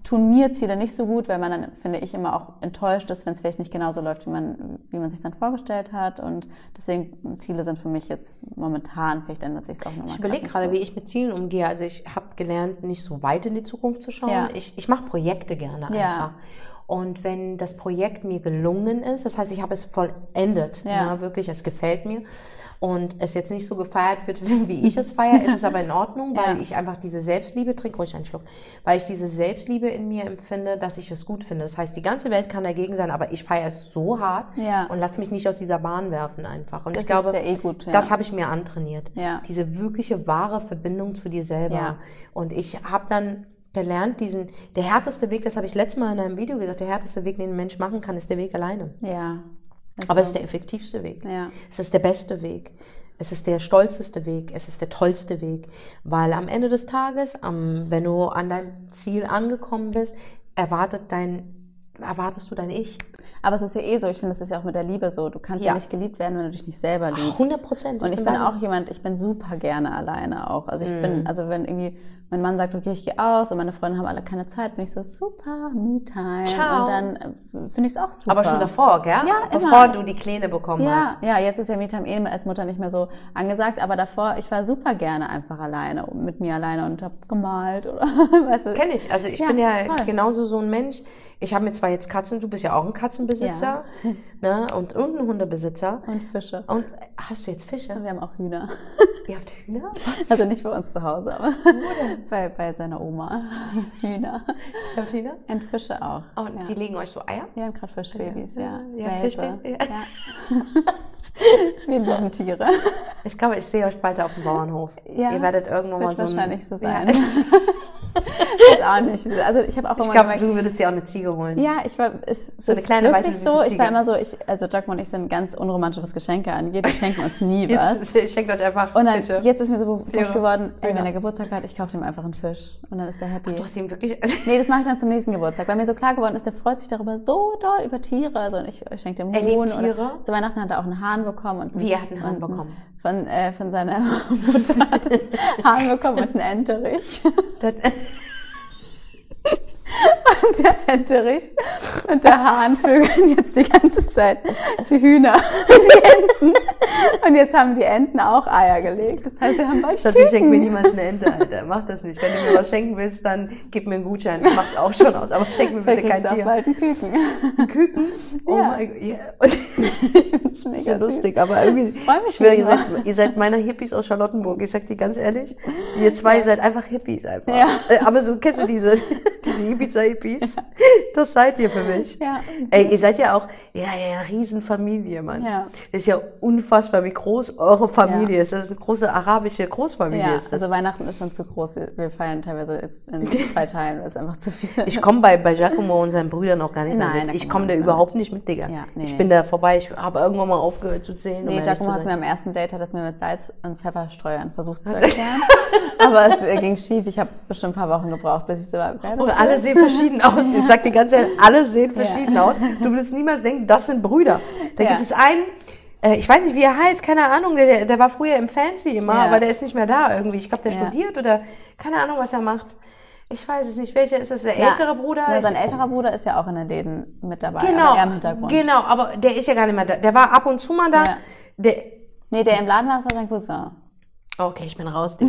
tun mir Ziele nicht so gut, weil man dann, finde ich, immer auch enttäuscht ist, wenn es vielleicht nicht genauso läuft, wie man, wie man sich dann vorgestellt hat. Und deswegen, Ziele sind für mich jetzt momentan, vielleicht ändert sich es auch nochmal. Ich überlege gerade, wie ich mit Zielen umgehe. Also ich habe gelernt, nicht so weit in die Zukunft zu schauen. Ja. Ich, ich mache Projekte gerne Ja. einfach. Und wenn das Projekt mir gelungen ist, das heißt, ich habe es vollendet, Ja. ne, wirklich, es gefällt mir und es jetzt nicht so gefeiert wird, (laughs) wie ich es feiere, ist es aber in Ordnung, weil Ja. ich einfach diese Selbstliebe, trink ruhig einen Schluck, weil ich diese Selbstliebe in mir empfinde, dass ich es gut finde. Das heißt, die ganze Welt kann dagegen sein, aber ich feiere es so hart Ja. und lass mich nicht aus dieser Bahn werfen einfach. Und Das ich glaube, ist ja eh gut, das habe ich mir antrainiert. Ja. Diese wirkliche wahre Verbindung zu dir selber. Und ich habe dann gelernt, diesen, der härteste Weg, das habe ich letztes Mal in einem Video gesagt, der härteste Weg, den ein Mensch machen kann, ist der Weg alleine. Ja. Ist Aber es ist der effektivste Weg. Ja. Es ist der beste Weg. Es ist der stolzeste Weg. Es ist der tollste Weg. Weil am Ende des Tages, am, wenn du an deinem Ziel angekommen bist, erwartet dein, erwartest du dein Ich. Aber es ist ja eh so, ich finde, es ist ja auch mit der Liebe so. Du kannst ja. Ja. nicht geliebt werden, wenn du dich nicht selber liebst. 100 Prozent. Und Ich bin bin auch jemand, ich bin super gerne alleine auch. Also ich Mhm. bin, also wenn irgendwie mein Mann sagt, okay, ich gehe aus und meine Freunde haben alle keine Zeit, bin ich so, super, Me-Time. Ciao. Und dann äh, finde ich es auch super. Aber schon davor, gell? Ja, immer. Bevor du die Kleine bekommen Ja, hast. ja, jetzt ist ja Me-Time eh als Mutter nicht mehr so angesagt, aber davor, ich war super gerne einfach alleine, mit mir alleine und habe gemalt oder, (laughs) weißt du. Kenn ich. Also ich Ja, bin ja genauso so ein Mensch. Ich habe mir zwar jetzt Katzen, du bist ja auch ein Katzenbesitzer (laughs) ne? und, und ein Hundebesitzer. Und Fische. Und hast du jetzt Fische? Wir haben auch Hühner. Ihr habt Hühner? (laughs) Also nicht bei uns zu Hause, aber (laughs) bei, bei seiner Oma. Hühner. Ihr habt Hühner? Und Fische auch. Und ja. die legen euch so Eier? Wir haben gerade Fischbabys, ja. Ja, ja. Fischbabys, ja. ja. Wir lieben Tiere. Ich glaube, ich sehe euch bald auf dem Bauernhof. Ja, Ihr werdet irgendwann mal so ein, wahrscheinlich so Ja. (laughs) Weiß auch nicht. Also ich habe auch Ich glaube, du würdest dir auch eine Ziege holen. ja, ich war, es, es So eine ist kleine, wirklich weiße, so. süße Ich Ziege. war immer so, ich, also Jacob und ich sind ganz unromantisch, was Geschenke angeht. Wir schenken uns nie (laughs) was. Jetzt (laughs) schenkt euch einfach Und dann, Fische. jetzt ist mir so bewusst Tiere. geworden, ey, Ja. wenn er Geburtstag hat, ich kaufe ihm einfach einen Fisch. Und dann ist er happy. Du hast ihm wirklich... Nee, das mache ich dann zum nächsten Geburtstag, weil mir so klar geworden ist, der freut sich darüber so doll über Tiere. Also und ich, ich schenke dem Er liebt Huhn. Tiere? Zu Weihnachten hat er auch einen Hahn bekommen. Und Wie, er hat einen Hahn bekommen? Von, äh, von seiner (laughs) Mutter hat (laughs) Hahn bekommen und einen Enterich. Und der Enterich und der Hahn vögeln jetzt die ganze Zeit die Hühner und die Enten. Und jetzt haben die Enten auch Eier gelegt. Das heißt, sie haben bald Schatz, ich schenke mir niemals eine Ente, Alter. Mach das nicht. Wenn du mir was schenken willst, dann gib mir einen Gutschein. Das macht auch schon aus. Aber schenk mir bitte kein du auch Tier. bald einen Küken. Küken? Oh Ja. mein Gott. Das (laughs) ist ist mega ja lustig, aber irgendwie, ich schwöre, ihr seid, ihr seid meine Hippies aus Charlottenburg. Ich sag dir ganz ehrlich, ihr zwei seid einfach Hippies einfach. Ja. Äh, Aber so, kennst du diese, diese Ibiza-Hippies? (laughs) Das seid ihr für mich. Ja. Ey, ihr seid ja auch, ja, ja, Riesenfamilie, Mann. Ja. Das ist ja unfassbar, wie groß eure Familie ist. Das ist eine große arabische Großfamilie. Ja, ist das. also Weihnachten ist schon zu groß. Wir- feiern teilweise jetzt in (laughs) zwei Teilen, das ist einfach zu viel. Ich komme bei, bei Giacomo und seinen Brüdern auch gar nicht Nein, mit. Ich komme da überhaupt nicht mit, Digga. Ja, nee, ich bin da vorbei. Ich habe irgendwann mal aufgehört zu zählen. um Nee, ehrlich Giacomo hat mir am ersten Date, hat es mir mit Salz und Pfefferstreuern versucht zu erklären. Aber es ging schief. Ich habe bestimmt ein paar Wochen gebraucht, bis ich so war. das Und alle sehen verschieden aus. (laughs) Ich sag dir ganz ehrlich, alle sehen Ja. verschieden aus. Du würdest niemals denken, das sind Brüder. Da Ja. gibt es einen, äh, ich weiß nicht, wie er heißt, keine Ahnung, der, der- war früher im Fancy immer, Ja. aber der ist nicht mehr da irgendwie. Ich glaube, der Ja. studiert oder keine Ahnung, was er macht. Ich weiß es nicht. Welcher ist das? Der Ja. ältere Bruder? Ja, Ich- sein älterer Bruder ist ja auch in den Läden mit dabei, Genau, aber im Hintergrund. genau, aber der ist ja gar nicht mehr da. Der war ab und zu mal da. Ja. Der, Nee, der im Laden war, das war sein Cousin. Okay, ich bin raus. (laughs)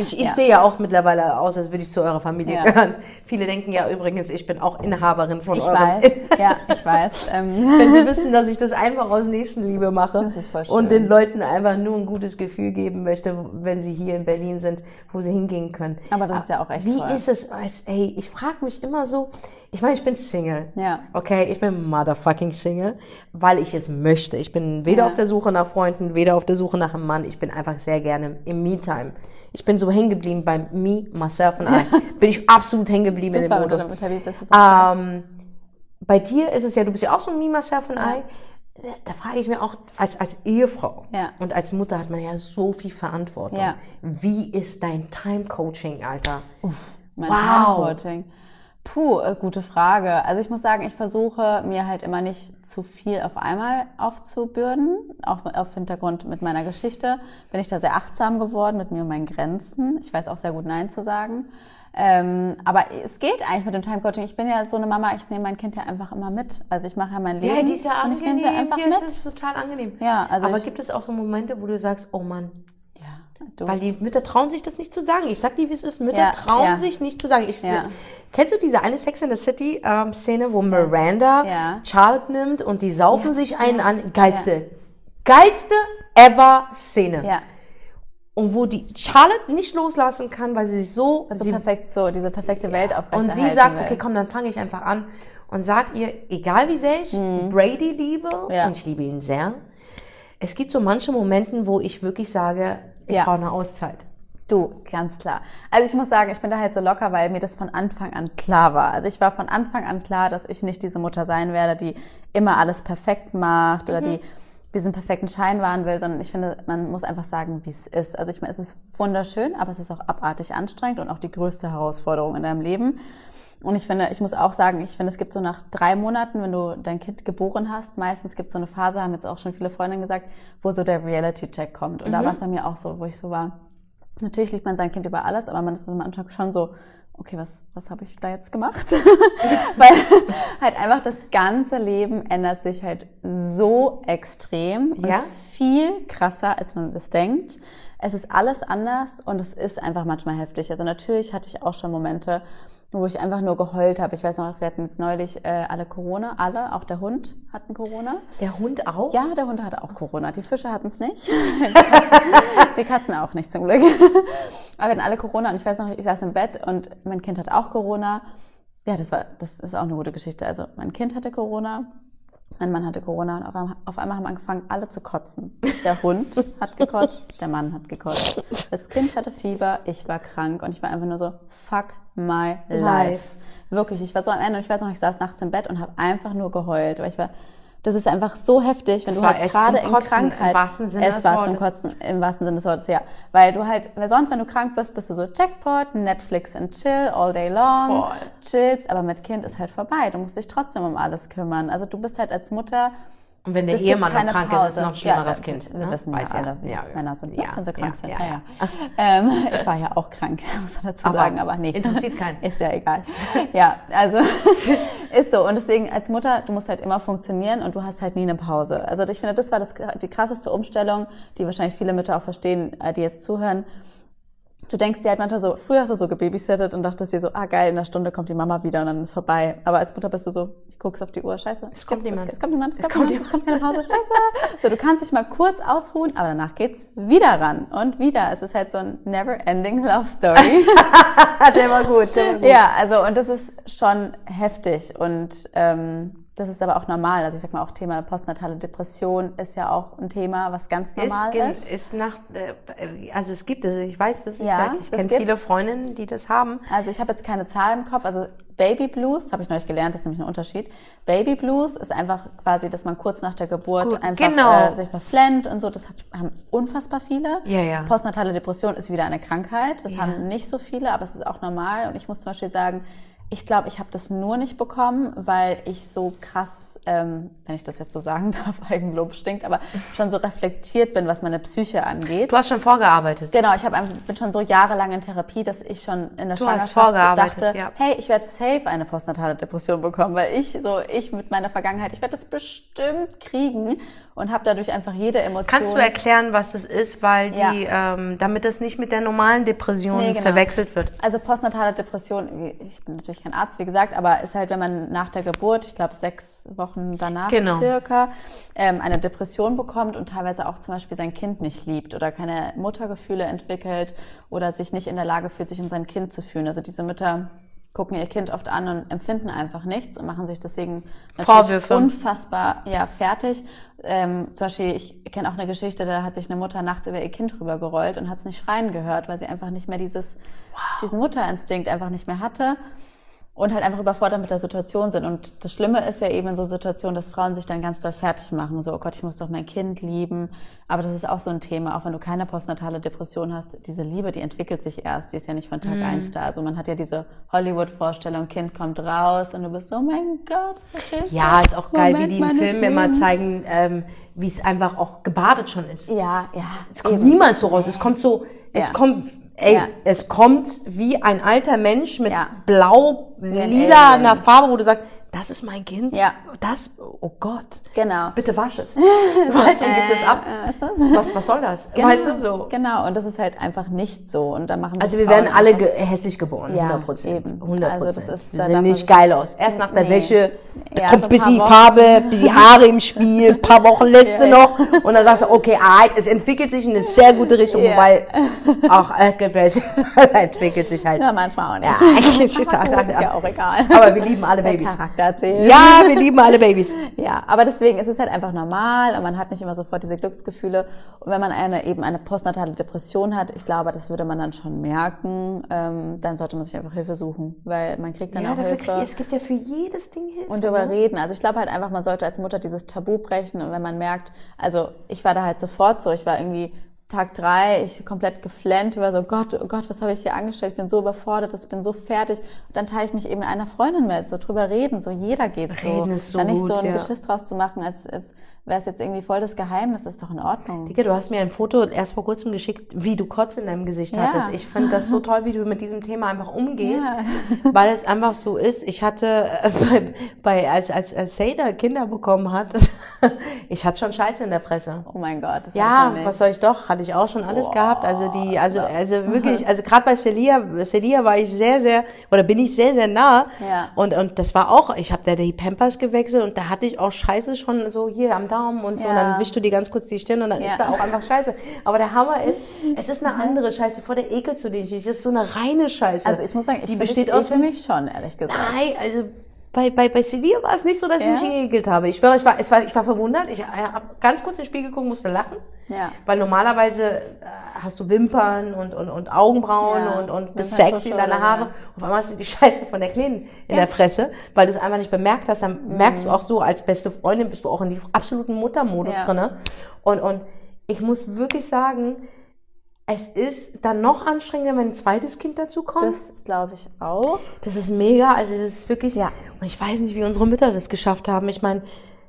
Ich, ich Ja. sehe ja auch mittlerweile aus, als würde ich zu eurer Familie Ja. gehören. Viele denken ja übrigens, ich bin auch Inhaberin von Ich eurem. weiß, (laughs) ja, ich weiß. Ähm, Wenn sie wüssten, dass ich das einfach aus Nächstenliebe mache Das ist voll schön. und den Leuten einfach nur ein gutes Gefühl geben möchte, wenn sie hier in Berlin sind, wo sie hingehen können. Aber das ist ja auch echt Wie toll. ist es als, ey, ich frage mich immer so, ich meine, ich bin Single. Ja. Okay, ich bin motherfucking Single, weil ich es möchte. Ich bin weder Ja. auf der Suche nach Freunden, weder auf der Suche nach einem Mann. Ich bin einfach sehr gerne im Me-Time. Ich bin so hängen geblieben beim Me, Myself and I. (laughs) bin ich absolut hängen geblieben in dem Modus. Ähm, bei dir ist es ja, du bist ja auch so ein Me, Myself and I. Da, frage ich mir auch, als, als Ehefrau Ja. und als Mutter hat man ja so viel Verantwortung. Ja. Wie ist dein Time-Coaching, Alter? Mein Wow. Time-Coaching. Puh, äh, gute Frage. Also ich muss sagen, ich versuche mir halt immer nicht zu viel auf einmal aufzubürden. Auch auf Hintergrund mit meiner Geschichte bin ich da sehr achtsam geworden mit mir und meinen Grenzen. Ich weiß auch sehr gut Nein zu sagen. Ähm, aber es geht eigentlich mit dem Time-Coaching. Ich bin ja so eine Mama, ich nehme mein Kind ja einfach immer mit. Also ich mache ja mein Leben Ja, die ist ja und ich nehme angenehm. sie einfach mit. Das ist total angenehm. Ja, also Aber gibt es auch so Momente, wo du sagst, oh Mann, Ja. Du. Weil die Mütter trauen sich das nicht zu sagen. Ich sag dir, wie es ist. Mütter Ja, trauen ja. sich nicht zu sagen. Ich, Ja. Kennst du diese eine Sex in the City ähm, Szene, wo Miranda Ja. Charlotte nimmt und die saufen Ja, sich einen ja, an? Geilste, geilste ever Szene. Ja. Und wo die Charlotte nicht loslassen kann, weil sie sich so, Also sie, perfekt so, diese perfekte Welt und aufrechterhalten sie sagt, will. okay, komm, dann fange ich einfach an und sag ihr, egal wie sehr ich Brady liebe, Mhm. Ja. und ich liebe ihn sehr, es gibt so manche Momente, wo ich wirklich sage, ich Ja. brauche eine Auszeit. Du, ganz klar. Also ich muss sagen, ich bin da halt so locker, weil mir das von Anfang an klar war. Also ich war von Anfang an klar, dass ich nicht diese Mutter sein werde, die immer alles perfekt macht oder die diesen perfekten Schein wahren will, sondern ich finde, man muss einfach sagen, wie es ist. Also ich meine, es ist wunderschön, aber es ist auch abartig anstrengend und auch die größte Herausforderung in deinem Leben. Und ich finde, ich muss auch sagen, ich finde, es gibt so nach drei Monaten, wenn du dein Kind geboren hast, meistens gibt es so eine Phase, haben jetzt auch schon viele Freundinnen gesagt, wo so der Reality-Check kommt. Und da war es bei mir auch so, wo ich so war, Natürlich liebt man sein Kind über alles, aber man ist am Anfang schon so, okay, was, was habe ich da jetzt gemacht? (laughs) Weil halt einfach das ganze Leben ändert sich halt so extrem und Ja. viel krasser, als man es denkt. Es ist alles anders und es ist einfach manchmal heftig. Also natürlich hatte ich auch schon Momente, wo ich einfach nur geheult habe. Ich weiß noch, wir hatten jetzt neulich äh, alle Corona, alle, auch der Hund hatten Corona. Der Hund auch? Ja, der Hund hatte auch Corona. Die Fische hatten es nicht. Die (laughs) Katzen, die Katzen auch nicht zum Glück. Aber wir hatten alle Corona und ich weiß noch, ich saß im Bett und mein Kind hatte auch Corona. Ja, das war, das ist auch eine gute Geschichte. Also mein Kind hatte Corona, mein Mann hatte Corona und auf einmal, haben angefangen, alle zu kotzen. Der Hund hat gekotzt, der Mann hat gekotzt. Das Kind hatte Fieber, ich war krank und ich war einfach nur so, fuck my life. Life. Wirklich, ich war so am Ende und ich weiß noch, ich saß nachts im Bett und habe einfach nur geheult, weil ich war, das ist einfach so heftig, wenn Es du halt gerade in Kotzen, im Krankheit, wahrsten Sinne es des war zum Wortes. Kotzen im wahrsten Sinne des Wortes, ja, weil du halt, weil sonst, wenn du krank bist, bist du so Jackpot, Netflix and chill all day long, Voll. chillst, aber mit Kind ist halt vorbei, du musst dich trotzdem um alles kümmern. Also du bist halt als Mutter Und wenn der gibt Ehemann noch krank ist, ist es Pause. noch ein schlimmeres ja, Kind. Wir ne? wissen Weiß ja alle, wie Ja, Männer sind, ja, sie krank ja, sind. Ja, Ja, ja. ja. (laughs) Ähm, ich war ja auch krank, (laughs) muss man dazu Aber sagen, aber nee. interessiert keinen. (laughs) Ist ja egal. Ja, also ist so. Und deswegen als Mutter, du musst halt immer funktionieren und du hast halt nie eine Pause. Also ich finde, das war das, die krasseste Umstellung, die wahrscheinlich viele Mütter auch verstehen, äh, die jetzt zuhören. Du denkst dir halt manchmal so, früher hast du so gebabysittet und dachtest dir so, ah geil, in einer Stunde kommt die Mama wieder und dann ist vorbei. Aber als Mutter bist du so, ich guck's auf die Uhr, scheiße. Es kommt niemand. Es, es kommt niemand, es, Es kommt kommt niemand, es kommt keine Pause, scheiße. So, du kannst dich mal kurz ausruhen, aber danach geht's wieder ran und wieder. Es ist halt so ein never-ending Love Story. (laughs) der war gut. Der war gut. Ja, also und das ist schon heftig und ähm, das ist aber auch normal. Also ich sag mal auch Thema postnatale Depression ist ja auch ein Thema, was ganz normal ist, ist. ist nach, äh, also es gibt es, ich weiß das, ich, Ja, ich kenne viele. Freundinnen, die das haben. Also ich habe jetzt keine Zahl im Kopf. Also Baby Blues, habe ich neulich gelernt, das ist nämlich ein Unterschied. Baby Blues ist einfach quasi, dass man kurz nach der Geburt Gut, einfach genau. äh, sich mal flennt und so. Das hat, haben unfassbar viele. Ja, ja. Postnatale Depression ist wieder eine Krankheit. Das Ja. haben nicht so viele, aber es ist auch normal. Und ich muss zum Beispiel sagen, ich glaube, ich habe das nur nicht bekommen, weil ich so krass, ähm, wenn ich das jetzt so sagen (laughs) darf, Eigenlob stinkt, aber schon so reflektiert bin, was meine Psyche angeht. Du hast schon vorgearbeitet. Genau, ich hab, einfach- bin schon so jahrelang in Therapie, dass ich schon in der Du Schwangerschaft dachte, ja. hey, ich werde safe eine postnatale Depression bekommen, weil ich so, ich mit meiner Vergangenheit, ich werde das bestimmt kriegen und habe dadurch einfach jede Emotion. Kannst du erklären, was das ist, weil Ja. die, ähm, damit das nicht mit der normalen Depression Nee, genau. verwechselt wird? Also postnatale Depression, ich bin natürlich kein Arzt, wie gesagt, aber ist halt, wenn man nach der Geburt, ich glaube sechs Wochen danach Genau. circa, ähm, eine Depression bekommt und teilweise auch zum Beispiel sein Kind nicht liebt oder keine Muttergefühle entwickelt oder sich nicht in der Lage fühlt, sich um sein Kind zu fühlen. Also diese Mütter gucken ihr Kind oft an und empfinden einfach nichts und machen sich deswegen natürlich Vorwürfe. unfassbar ja, fertig. Ähm, zum Beispiel, ich kenne auch eine Geschichte, da hat sich eine Mutter nachts über ihr Kind rübergerollt und hat es nicht schreien gehört, weil sie einfach nicht mehr dieses, diesen Mutterinstinkt einfach nicht mehr hatte und halt einfach überfordert mit der Situation sind. Und das Schlimme ist ja eben in so Situationen, dass Frauen sich dann ganz doll fertig machen. So, oh Gott, ich muss doch mein Kind lieben. Aber das ist auch so ein Thema, auch wenn du keine postnatale Depression hast. Diese Liebe, die entwickelt sich erst. Die ist ja nicht von Tag eins da. Also man hat ja diese Hollywood-Vorstellung, Kind kommt raus und du bist so, oh mein Gott, ist das schön. Ja, ist auch geil, wie die im Film immer Lebens. zeigen, ähm, wie es einfach auch gebadet schon ist. Ja, ja. Es kommt eben. niemals so raus. Es kommt so, es Ja. kommt, ey, Ja. es kommt wie ein alter Mensch mit Ja. blau, Wie ein lila Alien. einer Farbe, wo du sagst, das ist mein Kind? Ja. Das, oh Gott. Genau. Bitte wasch es. (laughs) weißt du, und gibt es ab. Äh? Was, was soll das? Genau, Weißt du, so. Genau, und das ist halt einfach nicht so. Und da machen Also wir werden alle ge hässlich geboren, Ja, 100 Prozent. eben. 100 Also das ist- wir da sehen nicht geil aus. Erst nach der Nee. Wäsche, da Ja, kommt so ein bisschen. Farbe, bisschen Haare im Spiel, ein (laughs) paar Wochen lässt du noch und dann sagst du, okay, alright, es entwickelt sich in eine sehr gute Richtung, Ja. wobei auch irgendwelche (laughs) entwickelt sich halt. Ja, manchmal auch nicht. Ja, eigentlich ist ja auch egal. Aber wir lieben alle Der Babys. Charakter erzählt. Ja, wir lieben alle Babys. (laughs) Ja, aber deswegen ist es halt einfach normal und man hat nicht immer sofort diese Glücksgefühle. Und wenn man eine eben eine postnatale Depression hat, ich glaube, das würde man dann schon merken, ähm, dann sollte man sich einfach Hilfe suchen, weil man kriegt dann Ja, auch Hilfe. krieg, es gibt ja für jedes Ding Hilfe. und darüber reden. Also ich glaube halt einfach, man sollte als Mutter dieses Tabu brechen und wenn man merkt, also ich war da halt sofort so, ich war irgendwie Tag drei, ich komplett geflennt, über so Gott, oh Gott, was habe ich hier angestellt? Ich bin so überfordert, ich bin so fertig. Und dann teile ich mich eben einer Freundin mit, so drüber reden, so jeder geht so. Reden ist so dann nicht gut, so ein ja. Geschiss draus zu machen, als, als wäre es jetzt irgendwie voll das Geheimnis, ist doch in Ordnung. Digga, du hast mir ein Foto erst vor kurzem geschickt, wie du Kotz in deinem Gesicht Ja. hattest. Ich finde das so (laughs) toll, wie du mit diesem Thema einfach umgehst, Ja. weil es einfach so ist. Ich hatte, äh, (laughs) bei, bei, als, als, als Seda Kinder bekommen hat, (laughs) (laughs) ich hatte schon Scheiße in der Fresse. Oh mein Gott, das ich Ja, was soll ich doch? Hatte ich auch schon alles Boah, gehabt. Also die, also, also (laughs) wirklich, also gerade bei Celia, Celia war ich sehr, sehr, oder bin ich sehr, sehr nah. Ja. Und, und das war auch, ich habe da die Pampers gewechselt und da hatte ich auch Scheiße schon so hier am Daumen und so. Ja. Und dann wischst du dir ganz kurz die Stirn und dann Ja. ist da auch einfach Scheiße. Aber der Hammer ist, (laughs) es ist eine andere Scheiße. Vor der ekelst du dich. Es ist so eine reine Scheiße. also ich muss sagen, ich, die besteht mich, aus ich für mich schon, ehrlich gesagt. Nein, also bei, bei, bei Celia war es nicht so, dass ich Ja? mich geekelt habe. Ich war, ich war, es war, ich war verwundert. Ich habe ganz kurz ins Spiel geguckt, musste lachen. Ja. Weil normalerweise äh, hast du Wimpern und, und, und Augenbrauen Ja, und, und bist Wimperntusche sexy in deiner Haare. ja. Und auf einmal hast du die Scheiße von der Kleinen in der Fresse, weil du es einfach nicht bemerkt hast. Dann merkst du auch so, als beste Freundin bist du auch in die absoluten Muttermodus drinne. Und, und ich muss wirklich sagen, es ist dann noch anstrengender, wenn ein zweites Kind dazu kommt. Das glaube ich auch. Das ist mega, also das ist wirklich, Ja. und ich weiß nicht, wie unsere Mütter das geschafft haben. Ich meine,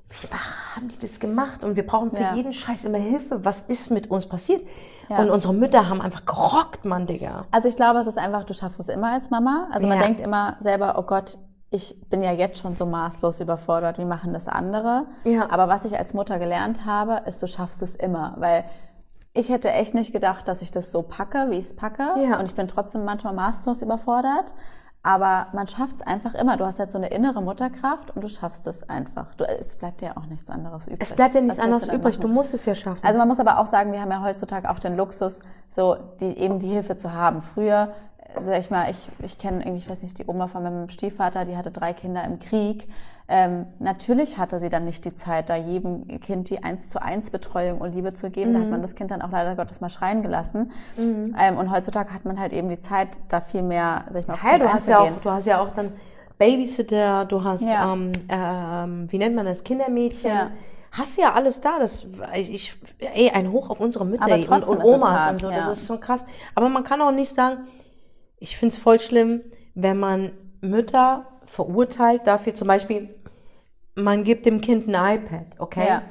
wie haben die das gemacht? Und wir brauchen für Ja. jeden Scheiß immer Hilfe. Was ist mit uns passiert? Ja. Und unsere Mütter haben einfach gerockt, Mann, Digga. Also ich glaube, es ist einfach, du schaffst es immer als Mama. Also man Ja. denkt immer selber, oh Gott, ich bin ja jetzt schon so maßlos überfordert, wie machen das andere? Ja. Aber was ich als Mutter gelernt habe, ist, du schaffst es immer. Weil ich hätte echt nicht gedacht, dass ich das so packe, wie ich es packe. Ja. Und ich bin trotzdem manchmal maßlos überfordert. Aber man schafft es einfach immer. Du hast halt so eine innere Mutterkraft und du schaffst es einfach. Du, es bleibt dir auch nichts anderes übrig. Es bleibt ja nichts anderes du übrig. Du machen? musst es ja schaffen. Also man muss aber auch sagen, wir haben ja heutzutage auch den Luxus, so die, eben die Hilfe zu haben. Früher, sag ich mal, ich, ich kenne irgendwie, ich weiß nicht, die Oma von meinem Stiefvater, die hatte drei Kinder im Krieg. Ähm, natürlich hatte sie dann nicht die Zeit, da jedem Kind die eins zu eins Betreuung und Liebe zu geben. Da Mhm. hat man das Kind dann auch leider Gottes mal schreien gelassen. Ähm, und heutzutage hat man halt eben die Zeit, da viel mehr, sag ich mal, aufs Hä, Kind du hast ja auch, du hast ja auch dann Babysitter, du hast, Ja. ähm, ähm, wie nennt man das, Kindermädchen. Ja. Hast ja alles da. Das, ich, ey, ein Hoch auf unsere Mütter und, und Omas hart, und so. ja. Das ist schon krass. Aber man kann auch nicht sagen, ich find's voll schlimm, wenn man Mütter verurteilt dafür, zum Beispiel, man gibt dem Kind ein iPad, okay? Ja.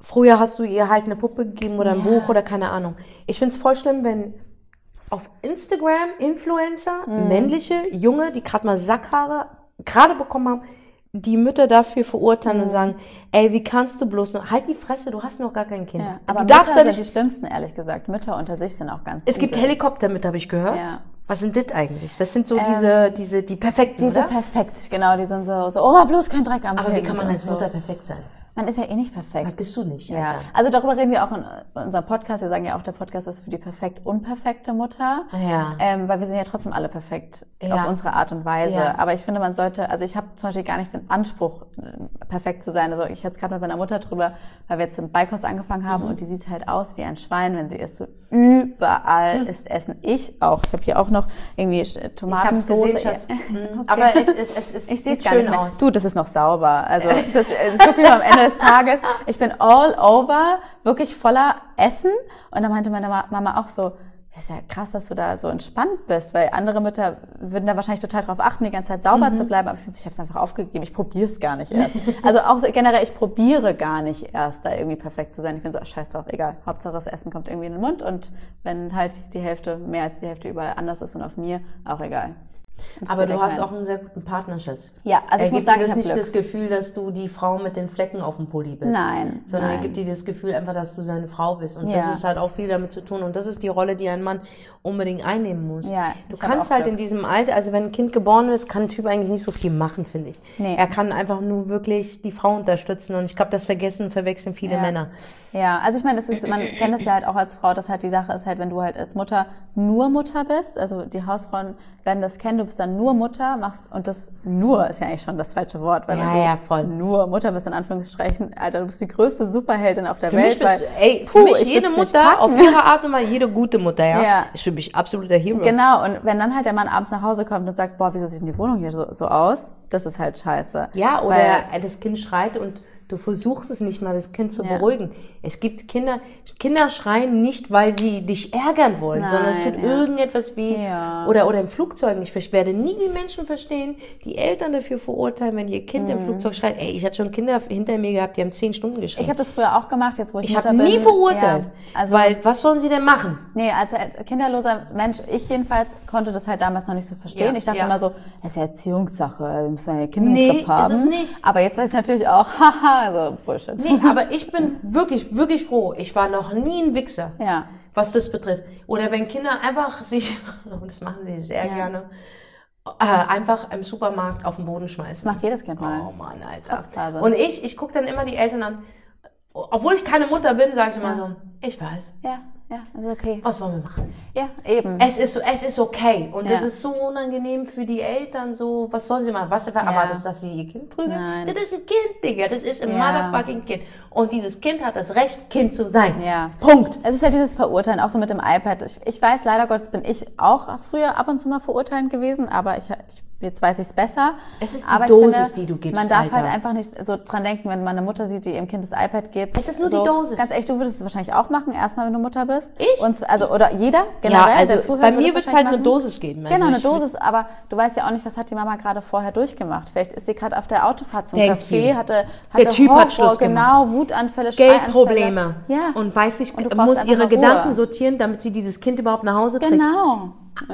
Früher hast du ihr halt eine Puppe gegeben oder ein Ja. Buch oder keine Ahnung. Ich find's voll schlimm, wenn auf Instagram Influencer, Mhm. männliche, junge, die gerade mal Sackhaare gerade bekommen haben, die Mütter dafür verurteilen Mhm. und sagen, ey, wie kannst du bloß noch, halt die Fresse, du hast noch gar kein Kind. Ja, aber du darfst Mütter da sind nicht, die schlimmsten, ehrlich gesagt. Mütter unter sich sind auch ganz es gibt übel. Helikopter mit, habe ich gehört. Ja. Was sind das eigentlich? Das sind so diese, diese, die perfekten, Die so oder? perfekt, genau, die sind so, so oh, bloß kein Dreck am Aber wie Kind kann man als so. Mutter perfekt sein? Man ist ja eh nicht perfekt. Das bist du nicht, Ja. Alter. Also darüber reden wir auch in unserem Podcast. Wir sagen ja auch, der Podcast ist für die perfekt unperfekte Mutter. Ja. Ähm, weil wir sind ja trotzdem alle perfekt Ja. auf unsere Art und Weise. Ja. Aber ich finde, man sollte, also ich habe zum Beispiel gar nicht den Anspruch, perfekt zu sein. Also ich hatte es gerade mit meiner Mutter drüber, weil wir jetzt im Beikost angefangen haben Mhm. und die sieht halt aus wie ein Schwein, wenn sie isst. So überall ist Essen. Ich auch. Ich habe hier auch noch irgendwie Sch- Ich hab's Tomatensoße. gesehen, Schatz. (laughs) Okay. Aber es, es, es, es Ich sehe es sieht gar schön aus. Du, das ist noch sauber. Also, das, also ich gucke mir (laughs) am Ende des Tages, ich bin all over, wirklich voller Essen. Und dann meinte meine Ma- Mama auch so, ist ja krass, dass du da so entspannt bist, weil andere Mütter würden da wahrscheinlich total drauf achten, die ganze Zeit sauber Mhm. zu bleiben. Aber ich, ich habe es einfach aufgegeben. Ich probiere es gar nicht erst. Also auch so generell, ich probiere gar nicht erst, da irgendwie perfekt zu sein. Ich bin so, ach, scheiß drauf, egal. Hauptsache das Essen kommt irgendwie in den Mund und wenn halt die Hälfte, mehr als die Hälfte überall anders ist und auf mir, auch egal. Das Aber du hast auch einen sehr guten Partnerschatz. Ja, also er ich muss gibt sagen, dir ich das hab nicht Glück. das Gefühl, dass du die Frau mit den Flecken auf dem Pulli bist. Nein, Sondern er nein. gibt dir das Gefühl einfach, dass du seine Frau bist. Und Ja. das ist halt auch viel damit zu tun. Und das ist die Rolle, die ein Mann unbedingt einnehmen muss. Ja, du ich kannst halt Glück. in diesem Alter, also wenn ein Kind geboren ist, kann ein Typ eigentlich nicht so viel machen, finde ich. Nee. Er kann einfach nur wirklich die Frau unterstützen. Und ich glaube, das vergessen, verwechseln viele Ja. Männer. Ja, also ich meine, das ist, man kennt es ja halt auch als Frau, dass halt die Sache ist halt, wenn du halt als Mutter nur Mutter bist, also die Hausfrauen werden das kennen, du bist dann nur Mutter, machst, und das nur ist ja eigentlich schon das falsche Wort, weil Ja, du ja, voll. nur Mutter bist, in Anführungsstrichen, Alter, du bist die größte Superheldin auf der Für Welt. mich bist, weil, ey, für puh, mich ich jede Mutter, auf ihre Art und Weise, jede gute Mutter, ja, Ja. ist für mich absoluter Hero. Genau, und wenn dann halt der Mann abends nach Hause kommt und sagt, boah, wieso sieht denn die Wohnung hier so, so aus? Das ist halt scheiße. Ja, oder Weil, das Kind schreit und du versuchst es nicht mal, das Kind zu Ja. beruhigen. Es gibt Kinder, Kinder schreien nicht, weil sie dich ärgern wollen, Nein, sondern es tut ja. irgendetwas wie, Ja. oder, oder im Flugzeug. Ich werde nie die Menschen verstehen, die Eltern dafür verurteilen, wenn ihr Kind im Flugzeug schreit. Ey, ich hatte schon Kinder hinter mir gehabt, die haben zehn Stunden geschrien. ich habe das früher auch gemacht, jetzt wo ich, ich Mutter habe bin. nie verurteilt, also, weil was sollen sie denn machen? Nee, als kinderloser Mensch, ich jedenfalls konnte das halt damals noch nicht so verstehen. Ich dachte immer so, es ist ja Erziehungssache, wir müssen ja Kinder Nee, haben. ist es nicht. Aber jetzt weiß ich natürlich auch, (laughs) haha, also Bullshit. Nee, aber ich bin wirklich, wirklich froh. Ich war noch nie ein Wichser. Ja. was das betrifft. Oder wenn Kinder einfach sich, und (laughs) das machen sie sehr Ja. gerne, äh, einfach im Supermarkt auf den Boden schmeißen. Das macht jedes Kind mal. Oh Mann, Alter. Und ich, ich gucke dann immer die Eltern an. Obwohl ich keine Mutter bin, sage ich immer so, ich weiß. Ja, ja, also okay. Was wollen wir machen? Ja, eben. Es ist, so- es ist okay. Und Ja. es ist so unangenehm für die Eltern, so, was sollen sie machen? Was erwartest du, dass sie ihr Kind prügeln? Nein. Das ist ein Kind, Digga. Das ist ein Ja. motherfucking Kind. Und dieses Kind hat das Recht, Kind zu sein. Ja. Punkt. Es ist ja dieses Verurteilen, auch so mit dem iPad. Ich, ich weiß, leider Gottes bin ich auch früher ab und zu mal verurteilend gewesen, aber ich, ich jetzt weiß ich es besser. Es ist die aber Dosis, die du gibst, Man darf Alter. halt einfach nicht so dran denken, wenn man eine Mutter sieht, die ihrem Kind das iPad gibt. Es ist nur so, die Dosis. Ganz ehrlich, du würdest es wahrscheinlich auch machen, erstmal, wenn du Mutter bist. Ich? Und, also, oder jeder generell, ja, also der zuhört. bei mir wird es halt eine machen. Dosis geben. Also Genau, eine Dosis, aber du weißt ja auch nicht, was hat die Mama gerade vorher durchgemacht. Vielleicht ist sie gerade auf der Autofahrt zum Thank Café, you. hatte, hatte Der Typ hat Horror, Schluss genau, Wutanfälle, Geldprobleme. Ja. Und weiß brauchst muss ihre Gedanken sortieren, damit sie dieses Kind überhaupt nach Hause trägt. Genau.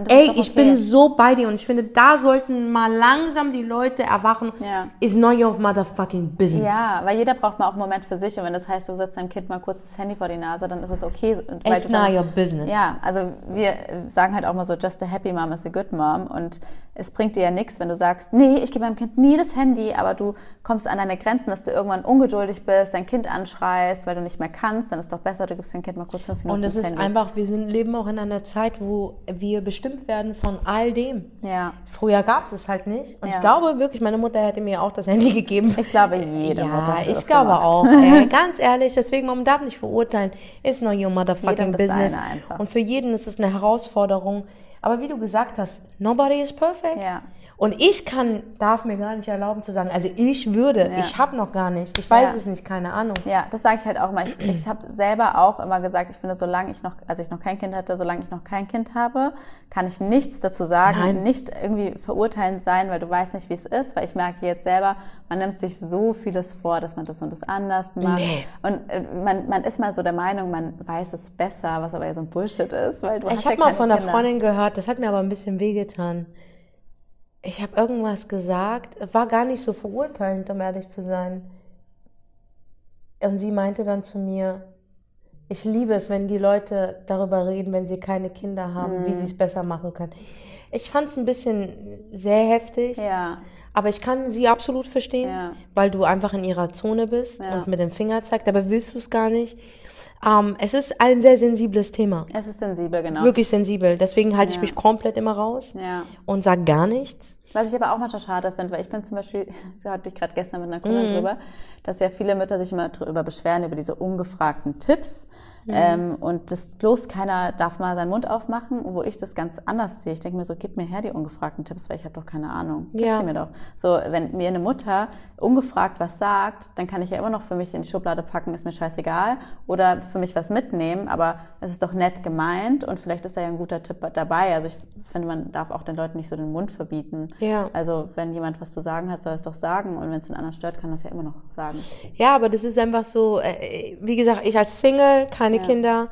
Ey, doch ich okay. bin so bei dir und ich finde, da sollten mal langsam die Leute erwachen. Ja. Is not your motherfucking business. Ja, weil jeder braucht mal auch einen Moment für sich. Und wenn das heißt, du setzt deinem Kind mal kurz das Handy vor die Nase, dann ist es okay. Weil It's not dann- your business. Ja, also wir äh, sagen halt auch mal so, just a happy mom is a good mom. Und es bringt dir ja nichts, wenn du sagst, nee, ich gebe meinem Kind nie das Handy, aber du kommst an deine Grenzen, dass du irgendwann ungeduldig bist, dein Kind anschreist, weil du nicht mehr kannst, dann ist doch besser, du gibst dein Kind mal kurz fünf Minuten Und es das ist Handy. einfach, wir sind, leben auch in einer Zeit, wo wir bestimmt werden von all dem. Ja, Früher gab es es halt nicht. Und Ja. ich glaube wirklich, meine Mutter hätte mir auch das Handy gegeben. ich glaube, jede ja, Mutter hätte ich glaube gemacht. auch. Ey, (laughs) ganz ehrlich, deswegen, man darf nicht verurteilen. Ist not your motherfucking business. Und für jeden ist es eine Herausforderung. Aber wie du gesagt hast, nobody is perfect. Ja. Und ich kann, darf mir gar nicht erlauben zu sagen, also ich würde, Ja. ich habe noch gar nicht, ich weiß Ja. es nicht, keine Ahnung. Ja, das sage ich halt auch mal. Ich, ich habe selber auch immer gesagt, ich finde, solange ich noch, als ich noch kein Kind hatte, solange ich noch kein Kind habe, kann ich nichts dazu sagen, Nein. nicht irgendwie verurteilend sein, weil du weißt nicht, wie es ist, weil ich merke jetzt selber, man nimmt sich so vieles vor, dass man das und das anders macht. Nee. Und äh, man, man ist mal so der Meinung, man weiß es besser, was aber ja so ein Bullshit ist, weil du hast Ich ja habe mal keine von einer. Freundin gehört, das hat mir aber ein bisschen wehgetan. Ich habe irgendwas gesagt, war gar nicht so verurteilend, um ehrlich zu sein. Und sie meinte dann zu mir, ich liebe es, wenn die Leute darüber reden, wenn sie keine Kinder haben, Mhm. wie sie es besser machen können. Ich fand es ein bisschen sehr heftig, Ja, aber ich kann sie absolut verstehen, Ja. weil du einfach in ihrer Zone bist Ja. und mit dem Finger zeigt, aber willst du es gar nicht. Ähm, es ist ein sehr sensibles Thema. es ist sensibel, genau. Wirklich sensibel. Deswegen halte ich Ja. mich komplett immer raus Ja. und sage gar nichts. Was ich aber auch manchmal schade finde, weil ich bin zum Beispiel, (laughs) da hatte ich gerade gestern mit einer Kundin Mhm. drüber, dass ja viele Mütter sich immer drüber beschweren, über diese ungefragten Tipps. Mhm. Ähm, und das bloß keiner darf mal seinen Mund aufmachen, wo ich das ganz anders sehe. Ich denke mir so, gib mir her die ungefragten Tipps, weil ich habe doch keine Ahnung. Gib Ja. sie mir doch. So, wenn mir eine Mutter ungefragt was sagt, dann kann ich ja immer noch für mich in die Schublade packen, ist mir scheißegal. Oder für mich was mitnehmen, aber es ist doch nett gemeint und vielleicht ist da ja ein guter Tipp dabei. Also ich finde, man darf auch den Leuten nicht so den Mund verbieten. Ja. Also wenn jemand was zu sagen hat, soll es doch sagen. Und wenn es den anderen stört, kann das ja immer noch sagen. Ja, aber das ist einfach so, äh, wie gesagt, ich als Single, keine Ja. Kinder,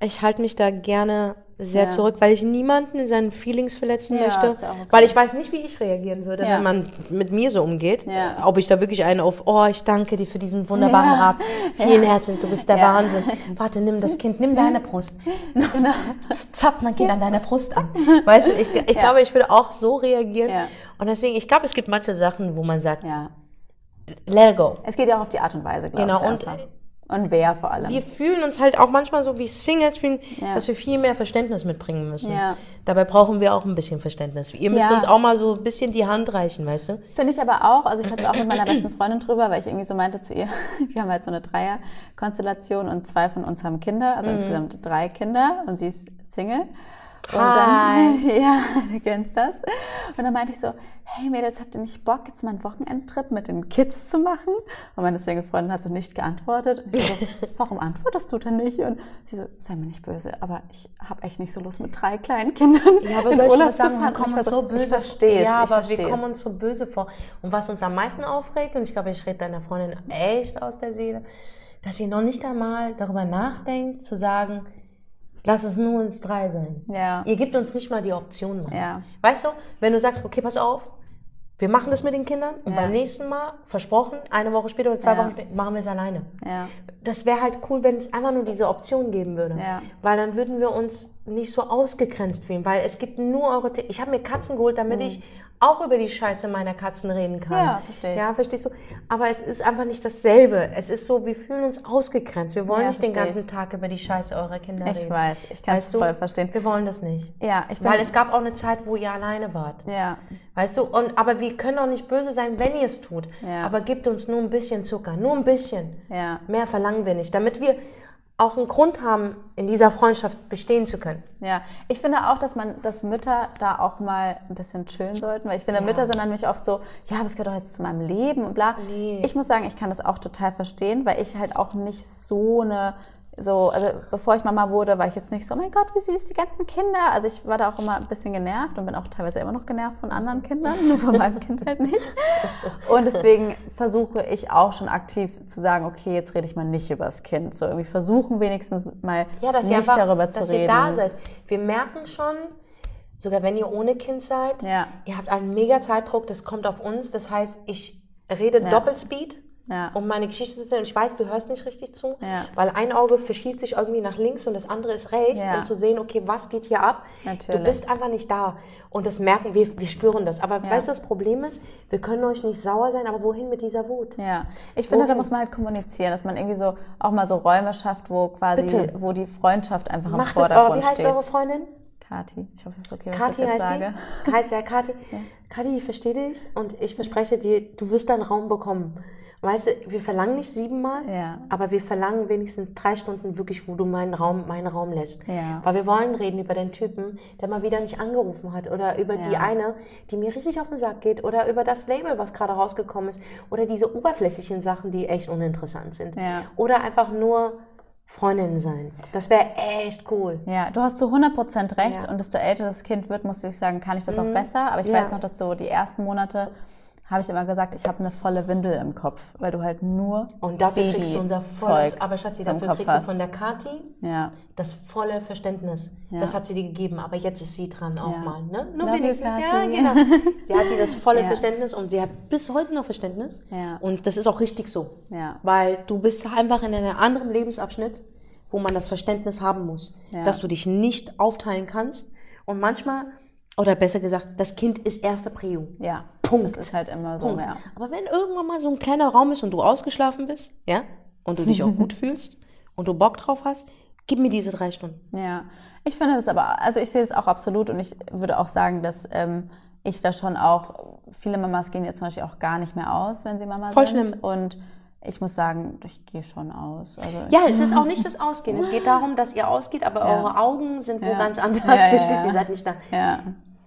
ich halte mich da gerne sehr Ja. zurück, weil ich niemanden in seinen Feelings verletzen Ja, möchte. okay. Weil ich weiß nicht, wie ich reagieren würde, Ja. wenn man mit mir so umgeht. Ob ich da wirklich einen auf, oh, ich danke dir für diesen wunderbaren. Rat. (laughs) Vielen Herzen, du bist der. Wahnsinn. Warte, nimm das Kind, nimm deine Brust. (laughs) Genau. Zapf mein Kind an deiner Brust an. Weißt du, ich, ich glaube, ich würde auch so reagieren. Und deswegen, ich glaube, es gibt manche Sachen, wo man sagt, Ja. let it go. Es geht ja auch auf die Art und Weise, glaube Genau, ich. einfach. Und wer vor allem. Wir fühlen uns halt auch manchmal so wie Singles fühlen, Ja. dass wir viel mehr Verständnis mitbringen müssen. Ja. Dabei brauchen wir auch ein bisschen Verständnis. Ihr müsst Ja. uns auch mal so ein bisschen die Hand reichen, weißt du? Finde ich aber auch, also ich hatte es auch mit meiner besten Freundin drüber, weil ich irgendwie so meinte zu ihr, (laughs) wir haben halt so eine Dreier-Konstellation und zwei von uns haben Kinder, Mhm. also insgesamt drei Kinder und sie ist Single. Und Hi. dann, (laughs) ja, (laughs) du kennst das. Und dann meinte ich so, hey Mädels, habt ihr nicht Bock, jetzt mal einen Wochenendtrip mit den Kids zu machen? Und meine Single-Freundin hat so nicht geantwortet. Und ich so, (laughs) warum antwortest du denn nicht? Und sie so, sei mir nicht böse, aber ich habe echt nicht so Lust mit drei kleinen Kindern Ja, aber in Urlaub zu wir kommen uns so böse Ich verstehe es, Ja, aber wir kommen uns so böse vor. Und was uns am meisten aufregt, und ich glaube, ich rede deiner Freundin echt aus der Seele, dass sie noch nicht einmal darüber nachdenkt, zu sagen, lass es nur uns drei sein. Ja. Ihr gebt uns nicht mal die Option. Mann. Ja. Weißt du, wenn du sagst, okay, pass auf, wir machen das mit den Kindern und Ja. beim nächsten Mal, versprochen, eine Woche später oder zwei Ja. Wochen später, machen wir es alleine. Ja. Das wäre halt cool, wenn es einfach nur diese Option geben würde. Ja. Weil dann würden wir uns nicht so ausgegrenzt fühlen. Weil es gibt nur eure... T ich habe mir Katzen geholt, damit ich auch über die Scheiße meiner Katzen reden kann. Ja, verstehe ich. Ja, verstehst du? Aber es ist einfach nicht dasselbe. Es ist so, wir fühlen uns ausgegrenzt. Wir wollen Ja, nicht den ganzen Tag über die Scheiße eurer Kinder Ich reden. weiß, ich kann es voll verstehen. Wir wollen das nicht. Ja, ich bin. Weil es gab auch eine Zeit, wo ihr alleine wart. ja, Weißt du, und, aber wir können auch nicht böse sein, wenn ihr es tut. Ja. Aber gebt uns nur ein bisschen Zucker, nur ein bisschen. ja, Mehr verlangen wir nicht, damit wir auch einen Grund haben, in dieser Freundschaft bestehen zu können. ja. Ich finde auch, dass man, dass Mütter da auch mal ein bisschen chillen sollten, weil ich finde, Mütter sind dann nämlich oft so, ja, aber es gehört doch jetzt zu meinem Leben und bla. Nee. Ich muss sagen, ich kann das auch total verstehen, weil ich halt auch nicht so eine so, also bevor ich Mama wurde, war ich jetzt nicht so, oh mein Gott, wie süß die ganzen Kinder. Also ich war da auch immer ein bisschen genervt und bin auch teilweise immer noch genervt von anderen Kindern, (laughs) nur von meinem Kind halt nicht. Und deswegen versuche ich auch schon aktiv zu sagen, okay, jetzt rede ich mal nicht über das Kind. So irgendwie versuchen wenigstens mal Ja, dass nicht ihr einfach, darüber zu dass reden. ihr da seid. Wir merken schon, sogar wenn ihr ohne Kind seid, Ja. ihr habt einen mega Zeitdruck, das kommt auf uns. Das heißt, ich rede Doppelspeed, Ja. um meine Geschichte zu erzählen. Und ich weiß, du hörst nicht richtig zu, Ja. weil ein Auge verschiebt sich irgendwie nach links und das andere ist rechts, Ja. um zu sehen, okay, was geht hier ab? Natürlich. Du bist einfach nicht da. Und das merken wir, wir spüren das. Aber weißt du, das Problem ist, wir können euch nicht sauer sein, aber wohin mit dieser Wut? Ja, ich finde, da Wohin? muss man halt kommunizieren, dass man irgendwie so auch mal so Räume schafft, wo quasi, Bitte. wo die Freundschaft einfach im Macht eure, Vordergrund wie heißt steht. eure Freundin? Kati, ich hoffe, es ist okay, wenn ich das jetzt heißt sage. die. Heißt ja Kathi. Kathi, ich verstehe dich und ich verspreche dir, du wirst deinen Raum bekommen. Weißt du, wir verlangen nicht siebenmal, Ja. aber wir verlangen wenigstens drei Stunden wirklich, wo du meinen Raum, meinen Raum lässt. Ja. Weil wir wollen reden über den Typen, der mal wieder nicht angerufen hat oder über die Ja. eine, die mir richtig auf den Sack geht oder über das Label, was gerade rausgekommen ist oder diese oberflächlichen Sachen, die echt uninteressant sind. Oder einfach nur Freundinnen sein. Das wäre echt cool. Ja, du hast zu 100% recht. Mhm. und desto älter das Kind wird, muss ich sagen, kann ich das auch besser. Aber ich weiß noch, dass so die ersten Monate habe ich immer gesagt, ich habe eine volle Windel im Kopf, weil du halt nur Und dafür kriegst du unser volles, Babyzeug aber Schatzi, dafür Kopf kriegst du von der Kati Ja, das volle Verständnis. Ja. Das hat sie dir gegeben, aber jetzt ist sie dran auch Ja. mal. Ne? Nur Love you, wenigstens. Ja, genau. (laughs) Sie hat dir das volle. Verständnis und sie hat bis heute noch Verständnis. Und das ist auch richtig so. Weil du bist einfach in einem anderen Lebensabschnitt, wo man das Verständnis haben muss, dass du dich nicht aufteilen kannst. Und manchmal, oder besser gesagt, das Kind ist erste Prio. ja. Punkt. Das ist halt immer so, Punkt. ja. Aber wenn irgendwann mal so ein kleiner Raum ist und du ausgeschlafen bist, ja, und du dich auch (laughs) gut fühlst und du Bock drauf hast, gib mir diese drei Stunden. Ja, ich finde das aber, also ich sehe es auch absolut und ich würde auch sagen, dass ähm, ich da schon auch, viele Mamas gehen jetzt zum Beispiel auch gar nicht mehr aus, wenn sie Mama Voll sind. schlimm. Und ich muss sagen, ich gehe schon aus. Also Ja, es ist auch nicht das Ausgehen. Es geht darum, dass ihr ausgeht, aber Ja. eure Augen sind wo Ja. ganz (laughs) anders. Ja, ja, Verstehst ja. Ihr seid nicht da. ja,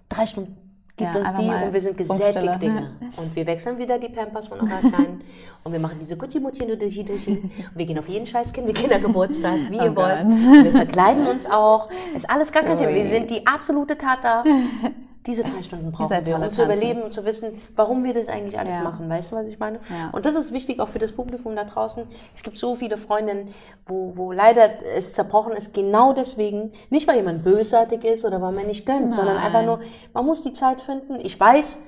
Drei Stunden. Gibt Ja, uns die und wir sind gesättigt, Digga. Und wir wechseln wieder die Pampers von eurer Kleinen. (laughs) und wir machen diese gucci mutti dushi dushi Und wir gehen auf jeden scheiß Kinder Kindergeburtstag, wie Oh ihr wollt. Gott. Wir verkleiden uns auch. Ist alles gar kein Thema. Wir sind die absolute Tata. (laughs) Diese drei Stunden brauchen wir, um zu überleben und zu wissen, warum wir das eigentlich alles Ja. machen. Weißt du, was ich meine? Ja. Und das ist wichtig auch für das Publikum da draußen. Es gibt so viele Freundinnen, wo, wo leider es zerbrochen ist, genau deswegen. Nicht, weil jemand bösartig ist oder weil man nicht gönnt, sondern Nein. einfach nur, man muss die Zeit finden. Ich weiß,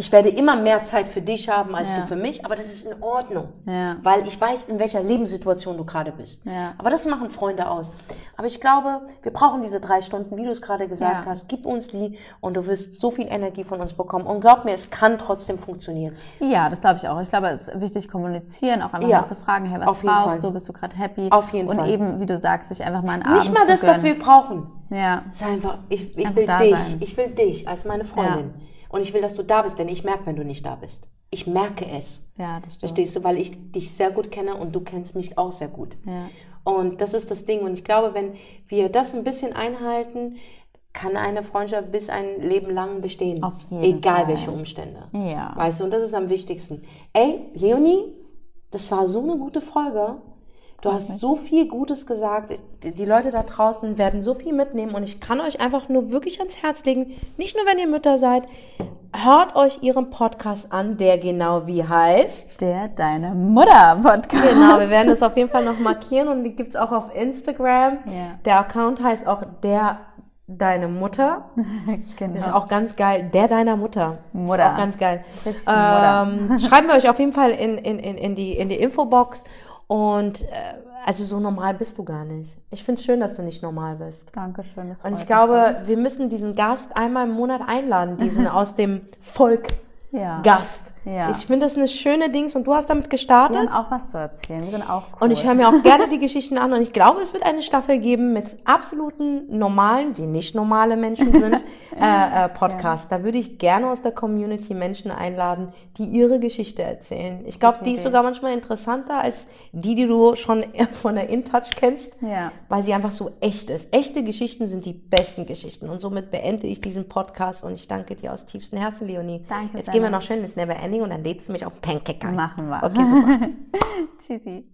ich werde immer mehr Zeit für dich haben als Ja. du für mich, aber das ist in Ordnung. Ja. Weil ich weiß, in welcher Lebenssituation du gerade bist. Ja. Aber das machen Freunde aus. Aber ich glaube, wir brauchen diese drei Stunden, wie du es gerade gesagt Ja. hast. Gib uns die und du wirst so viel Energie von uns bekommen. Und glaub mir, es kann trotzdem funktionieren. Ja, das glaube ich auch. Ich glaube, es ist wichtig kommunizieren, auch einfach Ja. mal zu fragen, hey, was brauchst du? Bist du gerade happy? Auf jeden und Fall. Und eben, wie du sagst, sich einfach mal einen Abend Nicht mal das, was wir brauchen. Ja. Ist einfach, ich, ich Einfach will dich. sein. Ich will dich als meine Freundin. Und ich will, dass du da bist, denn ich merke, wenn du nicht da bist. Ich merke es. Ja, das stimmt. Verstehst du? Weil ich dich sehr gut kenne und du kennst mich auch sehr gut. Ja. Und das ist das Ding. Und ich glaube, wenn wir das ein bisschen einhalten, kann eine Freundschaft bis ein Leben lang bestehen. Auf jeden Egal Fall. welche Umstände. Ja. Weißt du, und das ist am wichtigsten. Ey, Leonie, das war so eine gute Folge. Du hast so viel Gutes gesagt. Ich, die Leute da draußen werden so viel mitnehmen und ich kann euch einfach nur wirklich ans Herz legen, nicht nur wenn ihr Mütter seid, hört euch ihren Podcast an, der genau wie heißt. Der Deine Mutter Podcast. Genau, wir werden das auf jeden Fall noch markieren und die gibt's auch auf Instagram. Ja. Der Account heißt auch der Deine Mutter. (laughs) genau. Ist auch ganz geil. Der deiner Mutter. Mutter. Ist auch ganz geil. Ähm, schreiben wir euch auf jeden Fall in, in, in, in, die, in die Infobox. Und äh, also so normal bist du gar nicht. Ich find's schön, dass du nicht normal bist. Dankeschön. Und ich glaube, wir müssen diesen Gast einmal im Monat einladen, diesen (laughs) aus dem Volk. Gast. Ja. Ich finde das eine schöne Dings und du hast damit Wir gestartet. haben auch was zu erzählen. Wir sind auch cool. Und ich höre mir auch gerne die Geschichten an und ich glaube, es wird eine Staffel geben mit absoluten normalen, die nicht normale Menschen sind, (laughs) äh, äh, Podcasts. Da würde ich gerne aus der Community Menschen einladen, die ihre Geschichte erzählen. Ich glaube, die ist sogar manchmal interessanter als die, die du schon von der InTouch kennst, Ja. weil sie einfach so echt ist. Echte Geschichten sind die besten Geschichten und somit beende ich diesen Podcast und ich danke dir aus tiefstem Herzen, Leonie. Danke, Jetzt gehen wir Sarah. noch schön ins Never Ending und dann lädst du mich auf Pancake ein. Machen wir. Okay, super. (laughs) Tschüssi.